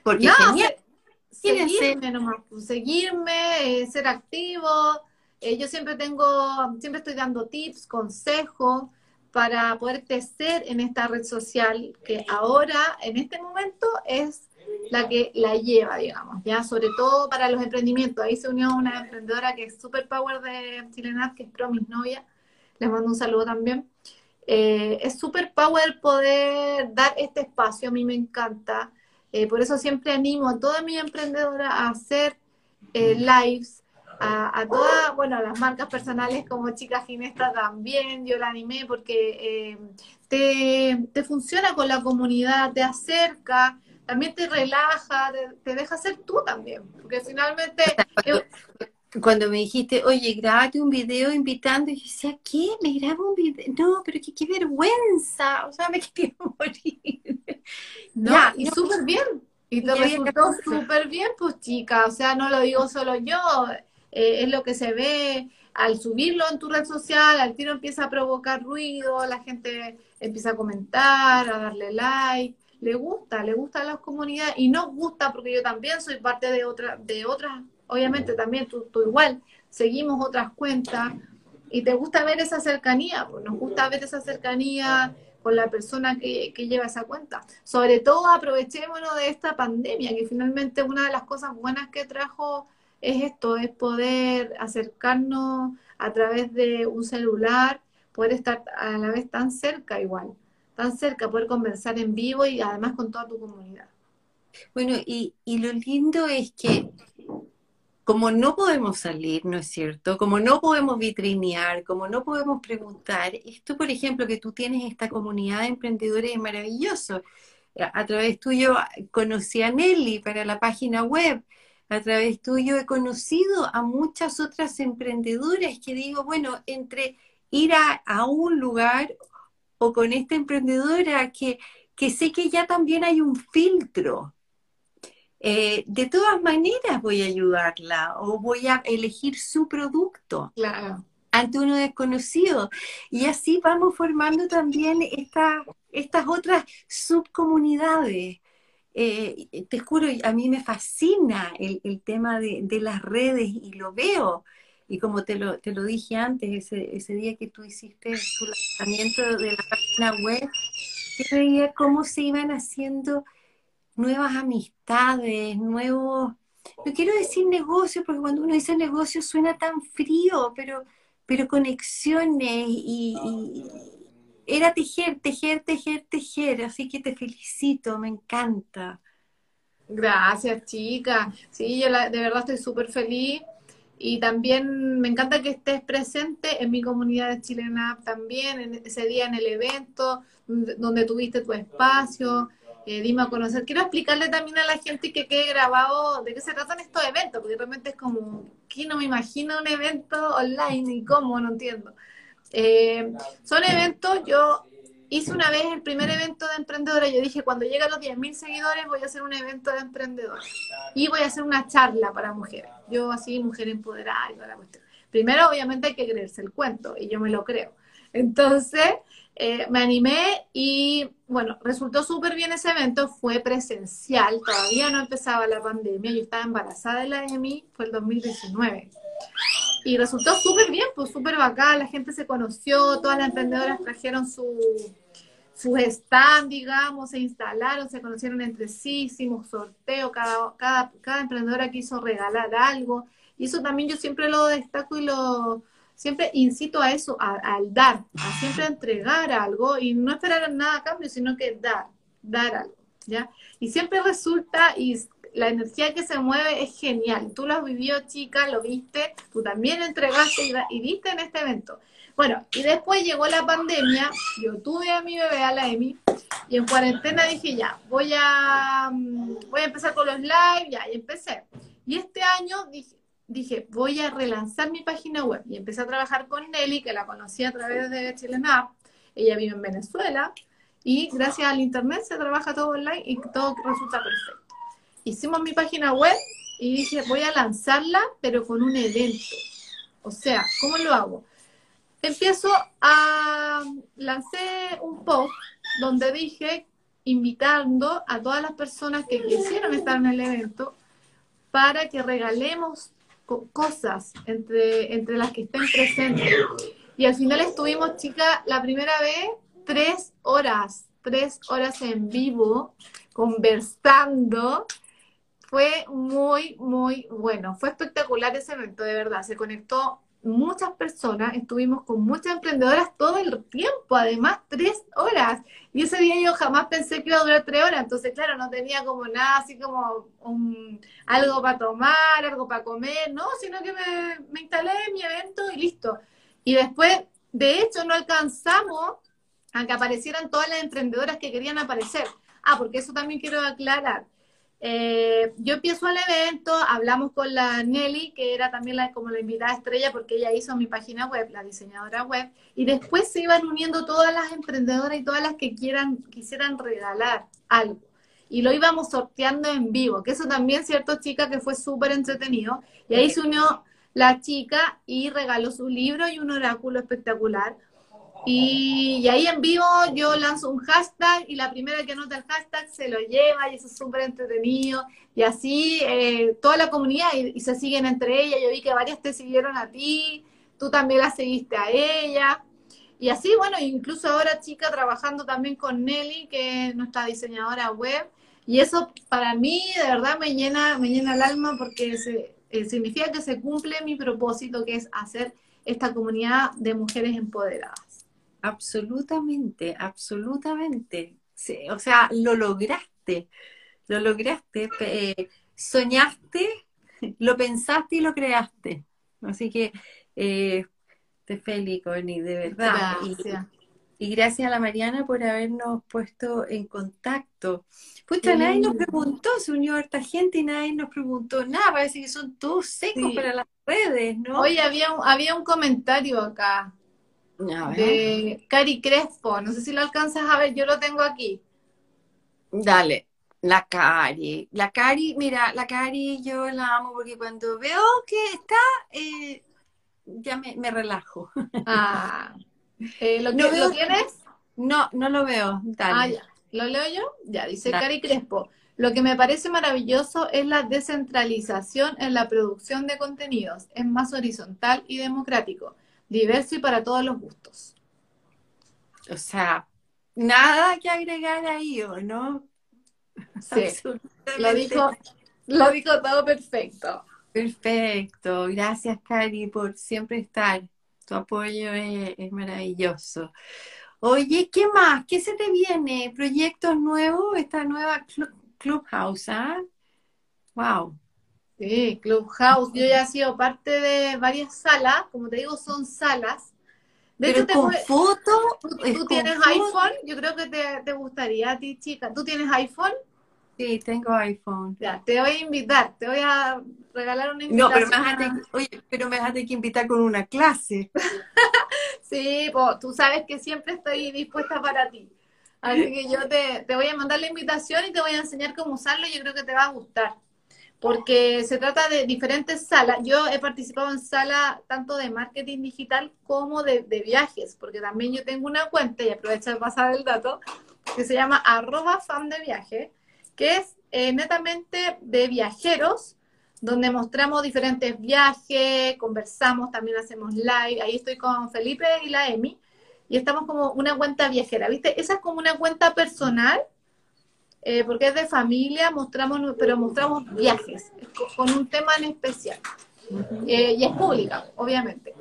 Porque genial seguirme nomás, pues, seguirme, eh, ser activo. Eh, yo siempre tengo, siempre estoy dando tips, consejos para poder crecer en esta red social que ahora, en este momento, es la que la lleva, digamos, ya sobre todo para los emprendimientos. Ahí se unió una emprendedora que es super power de Chilenat, que es Promis Novia. Les mando un saludo también. Eh, es super power poder dar este espacio, a mí me encanta. Eh, por eso siempre animo a toda mi emprendedora a hacer eh, lives, a, todas, bueno, a las marcas personales como Chica Ginesta también, yo la animé porque te, te, funciona con la comunidad, te acerca, también te relaja, te, deja ser tú también, porque finalmente... Cuando me dijiste, oye, grábate un video invitando, y yo decía, ¿qué? ¿Me grabo un video? No, pero qué, qué vergüenza, o sea, me quería morir. No, y súper bien. Y te resultó súper bien, pues chica. O sea, no lo digo solo yo. Eh, es lo que se ve al subirlo en tu red social, al tiro empieza a provocar ruido, la gente empieza a comentar, a darle like. Le gusta, le gusta a las comunidades y nos gusta porque yo también soy parte de otra, de otras, obviamente también tú, igual, seguimos otras cuentas y te gusta ver esa cercanía, pues nos gusta ver esa cercanía con la persona que, lleva esa cuenta. Sobre todo aprovechémonos de esta pandemia, que finalmente una de las cosas buenas que trajo es esto, es poder acercarnos a través de un celular, poder estar a la vez tan cerca igual, tan cerca, poder conversar en vivo y además con toda tu comunidad. Bueno, y, y lo lindo es que como no podemos salir, ¿no es cierto? Como no podemos vitrinear, como no podemos preguntar, esto, por ejemplo, que tú tienes esta comunidad de emprendedores es maravilloso. A través tuyo conocí a Nelly para la página web. A través tuyo he conocido a muchas otras emprendedoras que digo, bueno, entre ir a, un lugar o con esta emprendedora que sé que ya también hay un filtro, eh, de todas maneras voy a ayudarla o voy a elegir su producto ante uno desconocido. Y así vamos formando también estas otras subcomunidades. Eh, te juro, a mí me fascina el, tema de, las redes y lo veo. Y como te lo, te lo dije antes, ese, ese día que tú hiciste tu lanzamiento de la página web, yo veía cómo se iban haciendo nuevas amistades, nuevos, no quiero decir negocio, porque cuando uno dice negocio suena tan frío, pero, pero conexiones y, era tejer, tejer, tejer, tejer. Así que te felicito, me encanta. Gracias, chica. Sí, yo la- de verdad estoy súper feliz y también me encanta que estés presente en mi comunidad de chilena también, en ese día en el evento, donde tuviste tu espacio. Dime a conocer. Quiero explicarle también a la gente que quede grabado de qué se tratan estos eventos, porque realmente es como, que no me imagino un evento online y cómo, no entiendo. Eh, son eventos, yo hice una vez el primer evento de emprendedora, yo dije, cuando lleguen los 10.000 seguidores voy a hacer un evento de emprendedores y voy a hacer una charla para mujeres. Yo así, mujer empoderada y toda la cuestión. Primero, obviamente, hay que creerse el cuento y yo me lo creo. Entonces, eh, me animé y bueno, resultó súper bien ese evento, fue presencial, todavía no empezaba la pandemia, yo estaba embarazada de la EMI, fue el 2019. Y resultó súper bien, pues súper bacán, la gente se conoció, todas las emprendedoras trajeron su, su stand, digamos, se instalaron, se conocieron entre sí, hicimos sorteo, cada, cada, cada emprendedora quiso regalar algo. Y eso también yo siempre lo destaco y lo siempre incito a eso, a- al dar, a siempre entregar algo y no esperar nada a cambio, sino que dar, dar algo, ¿ya? Y siempre resulta, y la energía que se mueve es genial. Tú lo has vivido, chica, lo viste, tú también entregaste y, diste en este evento. Bueno, y después llegó la pandemia, yo tuve a mi bebé, a la Emi, y en cuarentena dije, ya, voy a, mm, voy a empezar con los live, ya, y empecé. Y este año dije, dije, voy a relanzar mi página web, y empecé a trabajar con Nelly, que la conocí a través de Chilenap, ella vive en Venezuela, y gracias al internet se trabaja todo online y todo resulta perfecto. Hicimos mi página web y dije, voy a lanzarla, pero con un evento. O sea, ¿cómo lo hago? Empiezo a... Lancé un post donde dije, invitando a todas las personas que quisieran estar en el evento para que regalemos cosas entre, entre las que estén presentes. Y al final estuvimos, chicas, la primera vez tres horas, tres horas en vivo, conversando. Fue muy, muy bueno. Fue espectacular ese evento, de verdad. Se conectó muchas personas, estuvimos con muchas emprendedoras todo el tiempo, además tres horas. Y ese día yo jamás pensé que iba a durar tres horas, entonces claro, no tenía como nada así como algo para tomar, algo para comer, no, sino que me, me instalé en mi evento y listo. Y después, de hecho, no alcanzamos a que aparecieran todas las emprendedoras que querían aparecer. Ah, porque eso también quiero aclarar. Eh, yo empiezo el evento, hablamos con la Nelly, que era también la, como la invitada estrella, porque ella hizo mi página web, la diseñadora web, y después se iban uniendo todas las emprendedoras y todas las que quieran, quisieran regalar algo. Y lo íbamos sorteando en vivo, que eso también, cierto, chica, que fue súper entretenido. Y ahí se unió la chica y regaló su libro y un oráculo espectacular. Y, ahí en vivo yo lanzo un hashtag y la primera que anota el hashtag se lo lleva y eso es súper entretenido. Y así eh, toda la comunidad y se siguen entre ellas. Yo vi que varias te siguieron a ti, tú también la seguiste a ella. Y así, bueno, incluso ahora chica trabajando también con Nelly, que es nuestra diseñadora web. Y eso para mí de verdad me llena, me llena el alma porque se, eh, significa que se cumple mi propósito, que es hacer esta comunidad de mujeres empoderadas. Absolutamente, absolutamente. Sí, o sea, lo lograste, lo lograste, eh, soñaste, lo pensaste y lo creaste. Así que eh, te felicito, Connie, de verdad. Gracias. Y, y gracias a la Mariana por habernos puesto en contacto. Pucha, Sí. nadie nos preguntó, se unió harta gente y nadie nos preguntó nada. Parece que son todos secos Sí. para las redes, ¿no? Oye, había un, había un comentario acá. De Cari Crespo. No sé si lo alcanzas a ver, yo lo tengo aquí. Dale, la Cari. La Cari, mira, la Cari yo la amo porque cuando veo que está, eh, ya me, me relajo. Ah, eh, ¿lo, No veo- ¿lo tienes? No, no lo veo. Ah, Dale. ya. ¿Lo leo yo? Ya, dice Dale. Cari Crespo. Lo que me parece maravilloso es la descentralización en la producción de contenidos. Es más horizontal y democrático, diverso y para todos los gustos. O sea, nada que agregar ahí, ¿o no? Sí, lo dijo, Lo dijo todo perfecto. Perfecto. Gracias, Cari, por siempre estar. Tu apoyo es, es maravilloso. Oye, ¿qué más? ¿Qué se te viene? ¿Proyectos nuevos? Esta nueva clu- Clubhouse, ¿ah? Wow. Sí, Clubhouse. Yo ya he sido parte de varias salas. Como te digo, son salas. De Pero hecho, te con foto. ¿tú, tienes foto. iPhone? Yo creo que te, te gustaría a ti, chica. ¿Tú tienes iPhone? Sí, tengo iPhone. Ya, te voy a invitar. Te voy a regalar una No, pero invitación. me a oye, pero me vas a tener que invitar con una clase. Sí, po, tú sabes que siempre estoy dispuesta para ti. Así que yo te, te voy a mandar la invitación y te voy a enseñar cómo usarlo. Yo creo que te va a gustar. Porque se trata de diferentes salas. Yo he participado en salas tanto de marketing digital como de, de viajes, porque también yo tengo una cuenta, y aprovecho de pasar el dato, que se llama arroba fan de viaje, que es eh, netamente de viajeros, donde mostramos diferentes viajes, conversamos, también hacemos live. Ahí estoy con Felipe y la Emi, y estamos como una cuenta viajera, ¿viste? Esa es como una cuenta personal, eh, porque es de familia, mostramos, pero mostramos viajes, co- con un tema en especial. Eh, y es pública, obviamente.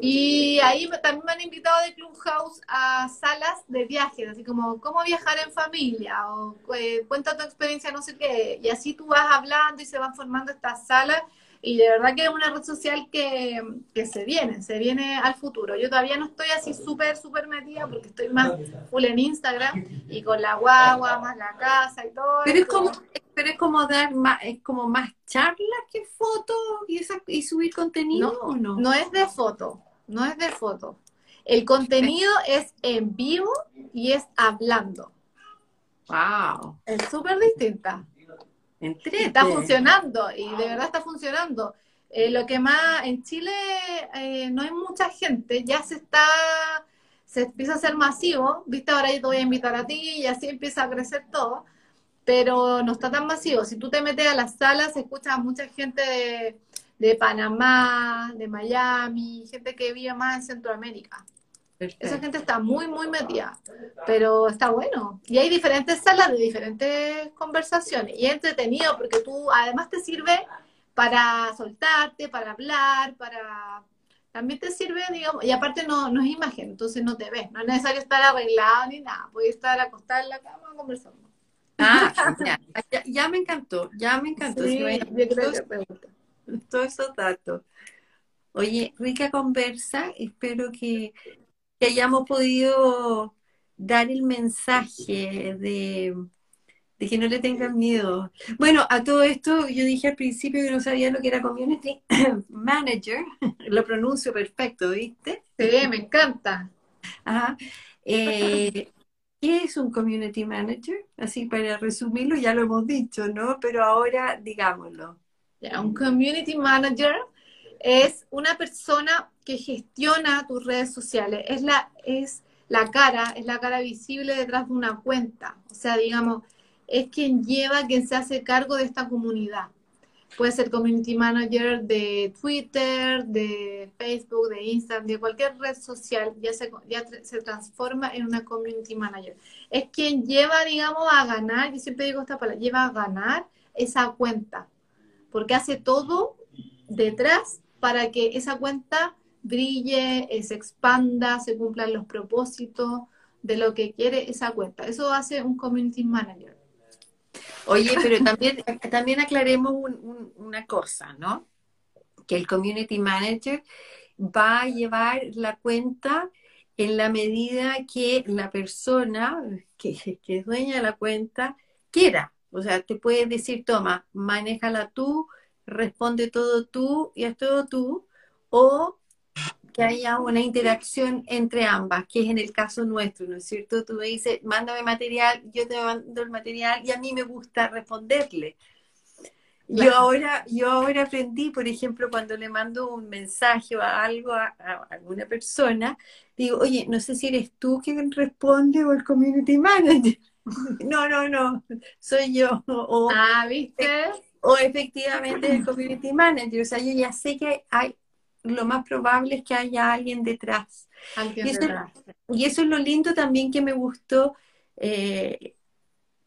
Y ahí me- también me han invitado de Clubhouse a salas de viajes, así como cómo viajar en familia o eh, cuenta tu experiencia, no sé qué. Y así tú vas hablando y se van formando estas salas. Y de verdad que es una red social que, que se viene, se viene al futuro. Yo todavía no estoy así súper, súper metida porque estoy más full en Instagram y con la guagua, más la casa y todo. Pero es como, pero es como dar más, es como más charlas que fotos y, esa- y subir contenido o no? No es de foto, no es de foto. El contenido es en vivo y es hablando. Wow. Es súper distinta. Está funcionando y de verdad está funcionando. Eh, lo que más en Chile eh, no hay mucha gente, ya se está, se empieza a hacer masivo, viste, ahora yo te voy a invitar a ti y así empieza a crecer todo, pero no está tan masivo. Si tú te metes a las salas, se escucha a mucha gente de, de Panamá, de Miami, gente que vive más en Centroamérica. Perfecto. Esa gente está muy, muy metida, pero está bueno. Y hay diferentes salas de diferentes conversaciones y es entretenido porque tú además te sirve para soltarte, para hablar, para... También te sirve, digamos, y aparte no, no es imagen, entonces no te ves, no es necesario estar arreglado ni nada, puedes estar acostado en la cama conversando. Ah, ya, ya, ya me encantó, ya me encantó. Sí, yo creo que todos esos datos. Oye, rica conversa, espero que, que hayamos podido dar el mensaje de, de que no le tengan miedo. Bueno, a todo esto yo dije al principio que no sabía lo que era Community Manager, lo pronuncio perfecto, ¿viste? Sí, me encanta. Ajá. Eh, ¿qué es un Community Manager? Así para resumirlo, ya lo hemos dicho, ¿no? Pero ahora digámoslo. Ya, un community manager es una persona gestiona tus redes sociales. Es la, es la cara, es la cara visible detrás de una cuenta. O sea, digamos, es quien lleva, quien se hace cargo de esta comunidad. Puede ser community manager de Twitter, de Facebook, de Instagram, de cualquier red social, ya se, ya se transforma en una community manager. Es quien lleva, digamos, a ganar, yo siempre digo esta palabra, lleva a ganar esa cuenta porque hace todo detrás para que esa cuenta brille, eh, se expanda, se cumplan los propósitos de lo que quiere esa cuenta. Eso hace un community manager. Oye, pero también, también aclaremos un- un- una cosa, ¿no? Que el Community Manager va a llevar la cuenta en la medida que la persona que, que es dueña de la cuenta quiera. O sea, te puedes decir, toma, manéjala tú, responde todo tú y haz todo tú, o que haya una interacción entre ambas, que es en el caso nuestro, ¿no es cierto? Tú me dices, mándame material, yo te mando el material y a mí me gusta responderle. Yo ahora, yo ahora aprendí, por ejemplo, cuando le mando un mensaje o algo a, a alguna persona, digo, oye, no sé si eres tú quien responde o el community manager. No, no, no, soy yo. O, Ah, ¿viste? o efectivamente el community manager. O sea, yo ya sé que hay, lo más probable es que haya alguien detrás. Alguien Y eso, detrás. y eso es lo lindo también que me gustó eh,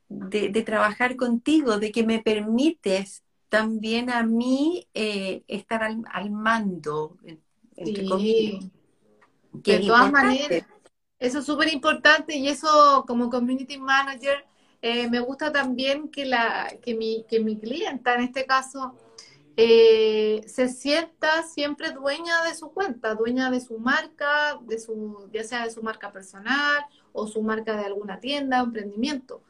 de, trabajar contigo, de que me permites también a mí eh, estar al, mando, entre comillas. de todas maneras, eso es súper importante y eso como community manager eh, me gusta también que, la, que, mi, que mi clienta, en este caso, eh, se sienta siempre dueña de su cuenta, dueña de su marca, de su, ya sea de su marca personal o su marca de alguna tienda, emprendimiento.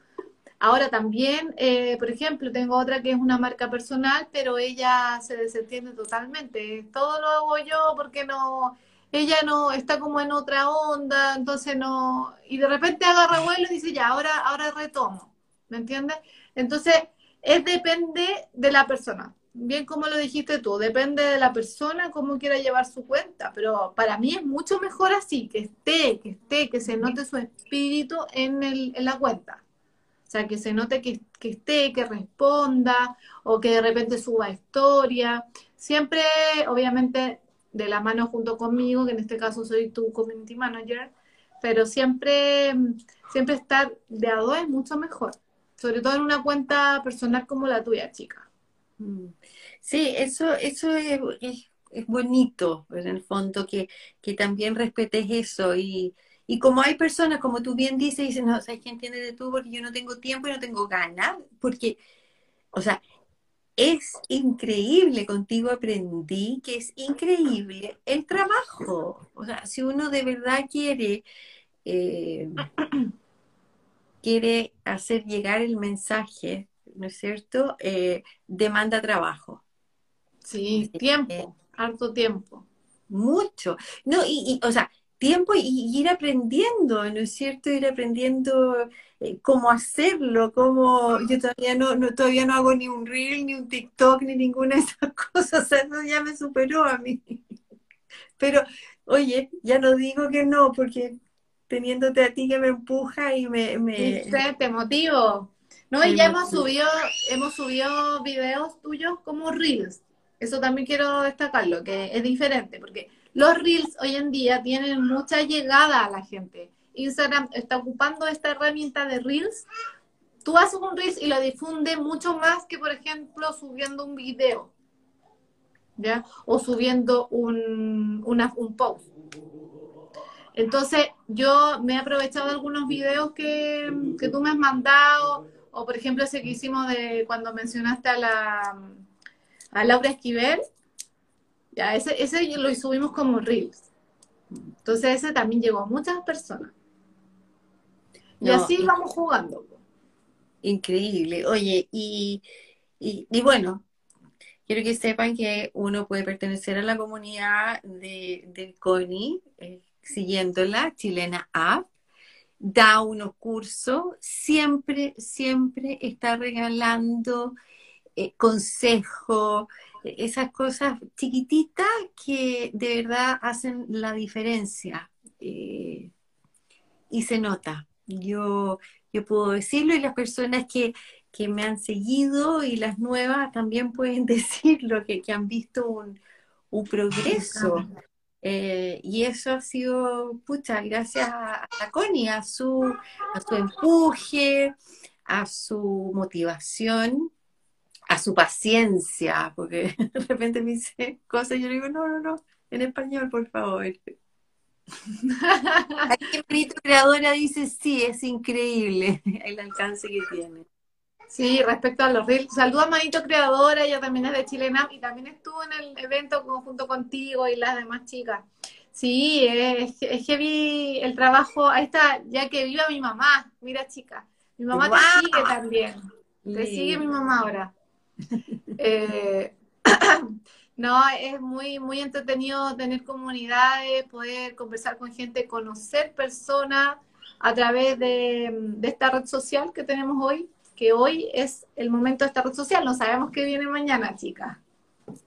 Ahora también, eh, por ejemplo, tengo otra que es una marca personal, pero ella se desentiende totalmente. Todo lo hago yo porque no, ella no está como en otra onda, entonces no, y de repente agarra vuelo y dice, ya, ahora, ahora retomo, ¿me entiendes? Entonces, es depende de la persona bien como lo dijiste tú, depende de la persona cómo quiera llevar su cuenta, pero para mí es mucho mejor así, que esté, que esté, que se note su espíritu en, el, en la cuenta. O sea, que se note que, que esté, que responda o que de repente suba historia. Siempre, obviamente, de la mano junto conmigo, que en este caso soy tu community manager, pero siempre, siempre estar de a dos es mucho mejor, sobre todo en una cuenta personal como la tuya, chica. Mm. Sí, eso, eso es, es, bonito, en el fondo, que, que también respetes eso. Y, y, como hay personas, como tú bien dices, dicen, no, ¿sabes qué entiende de tú? Porque yo no tengo tiempo y no tengo ganas. Porque, o sea, es increíble, contigo aprendí que es increíble el trabajo. O sea, si uno de verdad quiere, eh, quiere hacer llegar el mensaje ¿no es cierto? Eh, demanda trabajo. Sí, tiempo, harto tiempo. Mucho. No, y, o sea, tiempo y, ir aprendiendo, ¿no es cierto? Ir aprendiendo eh, cómo hacerlo, cómo yo todavía no, no, todavía no hago ni un reel, ni un TikTok, ni ninguna de esas cosas, o sea, eso ya me superó a mí. Pero, oye, ya no digo que no, porque teniéndote a ti que me empuja y me... me... te motivo. No, y ya hemos subido, hemos subido videos tuyos como Reels. Eso también quiero destacarlo, que es diferente, porque los Reels hoy en día tienen mucha llegada a la gente. Instagram está ocupando esta herramienta de Reels. Tú haces un Reels y lo difunde mucho más que, por ejemplo, subiendo un video. ¿Ya? O subiendo un, un post. Entonces, yo me he aprovechado de algunos videos que, que tú me has mandado o por ejemplo ese que hicimos de cuando mencionaste a la a Laura Esquivel, ya ese, ese lo subimos como Reels. Entonces ese también llegó a muchas personas. Y así vamos jugando. Increíble. Oye, y, y, bueno, quiero que sepan que uno puede pertenecer a la comunidad de, de Connie, eh, siguiéndola, Chilena App, da unos cursos, siempre, siempre está regalando eh, consejos, esas cosas chiquititas que de verdad hacen la diferencia. Eh, y se nota. Yo, yo puedo decirlo y las personas que, me han seguido y las nuevas también pueden decirlo, que, que han visto un, un progreso. Eh, y eso ha sido, pucha, gracias a, Connie, a su, a su empuje, a su motivación, a su paciencia, porque de repente me dice cosas y yo le digo, no, no, no, en español, por favor. Bonito creadora dice, sí, es increíble el alcance que tiene. Sí, respecto a los reels, saluda a Manito Creadora, ella también es de Chilena y también estuvo en el evento junto contigo y las demás chicas. Sí, es, que vi el trabajo, ahí está, ya que viva mi mamá, mira chica, mi mamá te sigue también, te sigue mi mamá ahora. Eh, no, es muy, muy entretenido tener comunidades, poder conversar con gente, conocer personas a través de esta red social que tenemos hoy que hoy es el momento de esta red social. No sabemos qué viene mañana, chicas.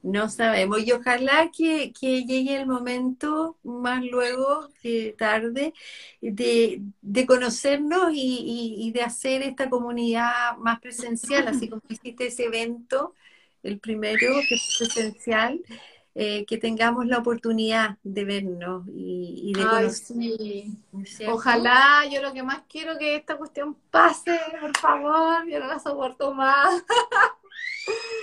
No sabemos. Y ojalá que, llegue el momento, más luego que tarde, de, conocernos y, de hacer esta comunidad más presencial, así como hiciste ese evento, el primero que es presencial. eh, que tengamos la oportunidad de vernos y, de Ay, conocer. sí. Ojalá, yo lo que más quiero es que esta cuestión pase, por favor, yo no la soporto más.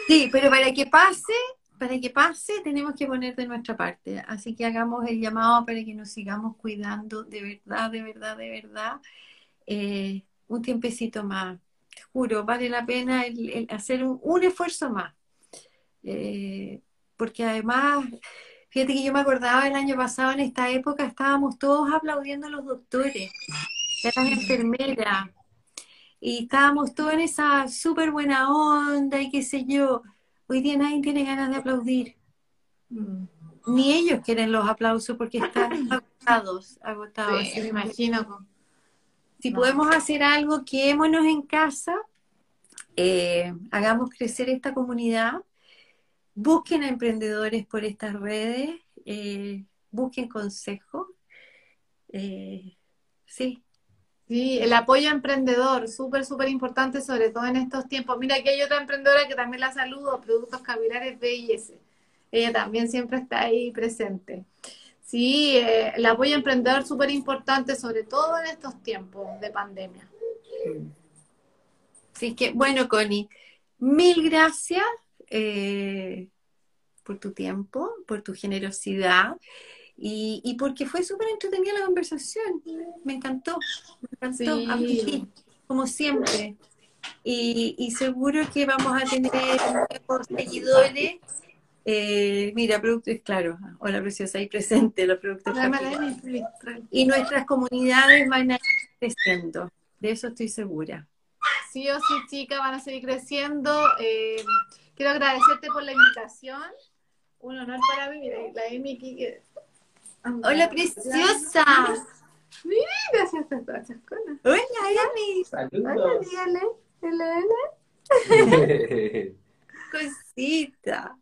Sí, pero para que pase, para que pase, tenemos que poner de nuestra parte. Así que hagamos el llamado para que nos sigamos cuidando de verdad, de verdad, de verdad. Eh, un tiempecito más. Te juro, vale la pena hacer un, un esfuerzo más. Eh, porque además, fíjate que yo me acordaba el año pasado, en esta época, estábamos todos aplaudiendo a los doctores, a las enfermeras, y estábamos todos en esa súper buena onda y qué sé yo. Hoy día nadie tiene ganas de aplaudir. Ni ellos quieren los aplausos porque están agotados, agotados. Sí, me imagino. Si No. podemos hacer algo, quedémonos en casa, eh, hagamos crecer esta comunidad, busquen a emprendedores por estas redes, eh, busquen consejos. Eh, sí, Sí, el apoyo emprendedor, súper, súper importante, sobre todo en estos tiempos. Mira, aquí hay otra emprendedora que también la saludo, Productos Capilares BIS. Ella también siempre está ahí presente. Sí, eh, el apoyo emprendedor súper importante, sobre todo en estos tiempos de pandemia. Así que, bueno, Connie, mil gracias eh, por tu tiempo, por tu generosidad y, y porque fue súper entretenida la conversación. Me encantó, me encantó. Sí. Aprendí, como siempre. Y, y seguro que vamos a tener nuevos seguidores. Eh, mira, productos, claro, hola preciosa, ahí presente los productos. Y nuestras comunidades van a ir creciendo, de eso estoy segura. Sí o sí, chicas, van a seguir creciendo. Eh, quiero agradecerte por la invitación. Un honor para mí. Mira, la Emi que... Hola, preciosa. Gracias a chascona. Hola, Emi. Hola, Saludos. dígale. Hola, Cosita.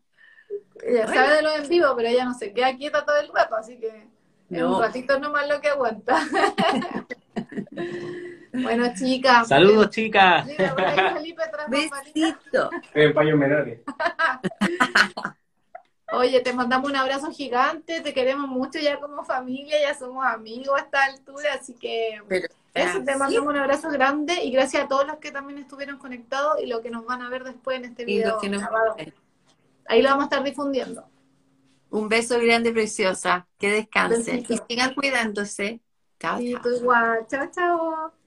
Ella Hola. sabe de lo en vivo, pero ella no se queda quieta todo el rato, así que es No. un ratito nomás lo que aguanta. bueno, chicas. Saludos, chicas. Mira, por ahí Felipe. Besito. En paños menores. Oye, te mandamos un abrazo gigante, te queremos mucho ya como familia, ya somos amigos a esta altura, así que Pero, eso, te sí, mandamos un abrazo grande y gracias a todos los que también estuvieron conectados y los que nos van a ver después en este video que nos-. Ahí lo vamos a estar difundiendo. Un beso grande, preciosa. Que descansen. Y sigan cuidándose. Chao, Y chao. tú igual. Chao, chao.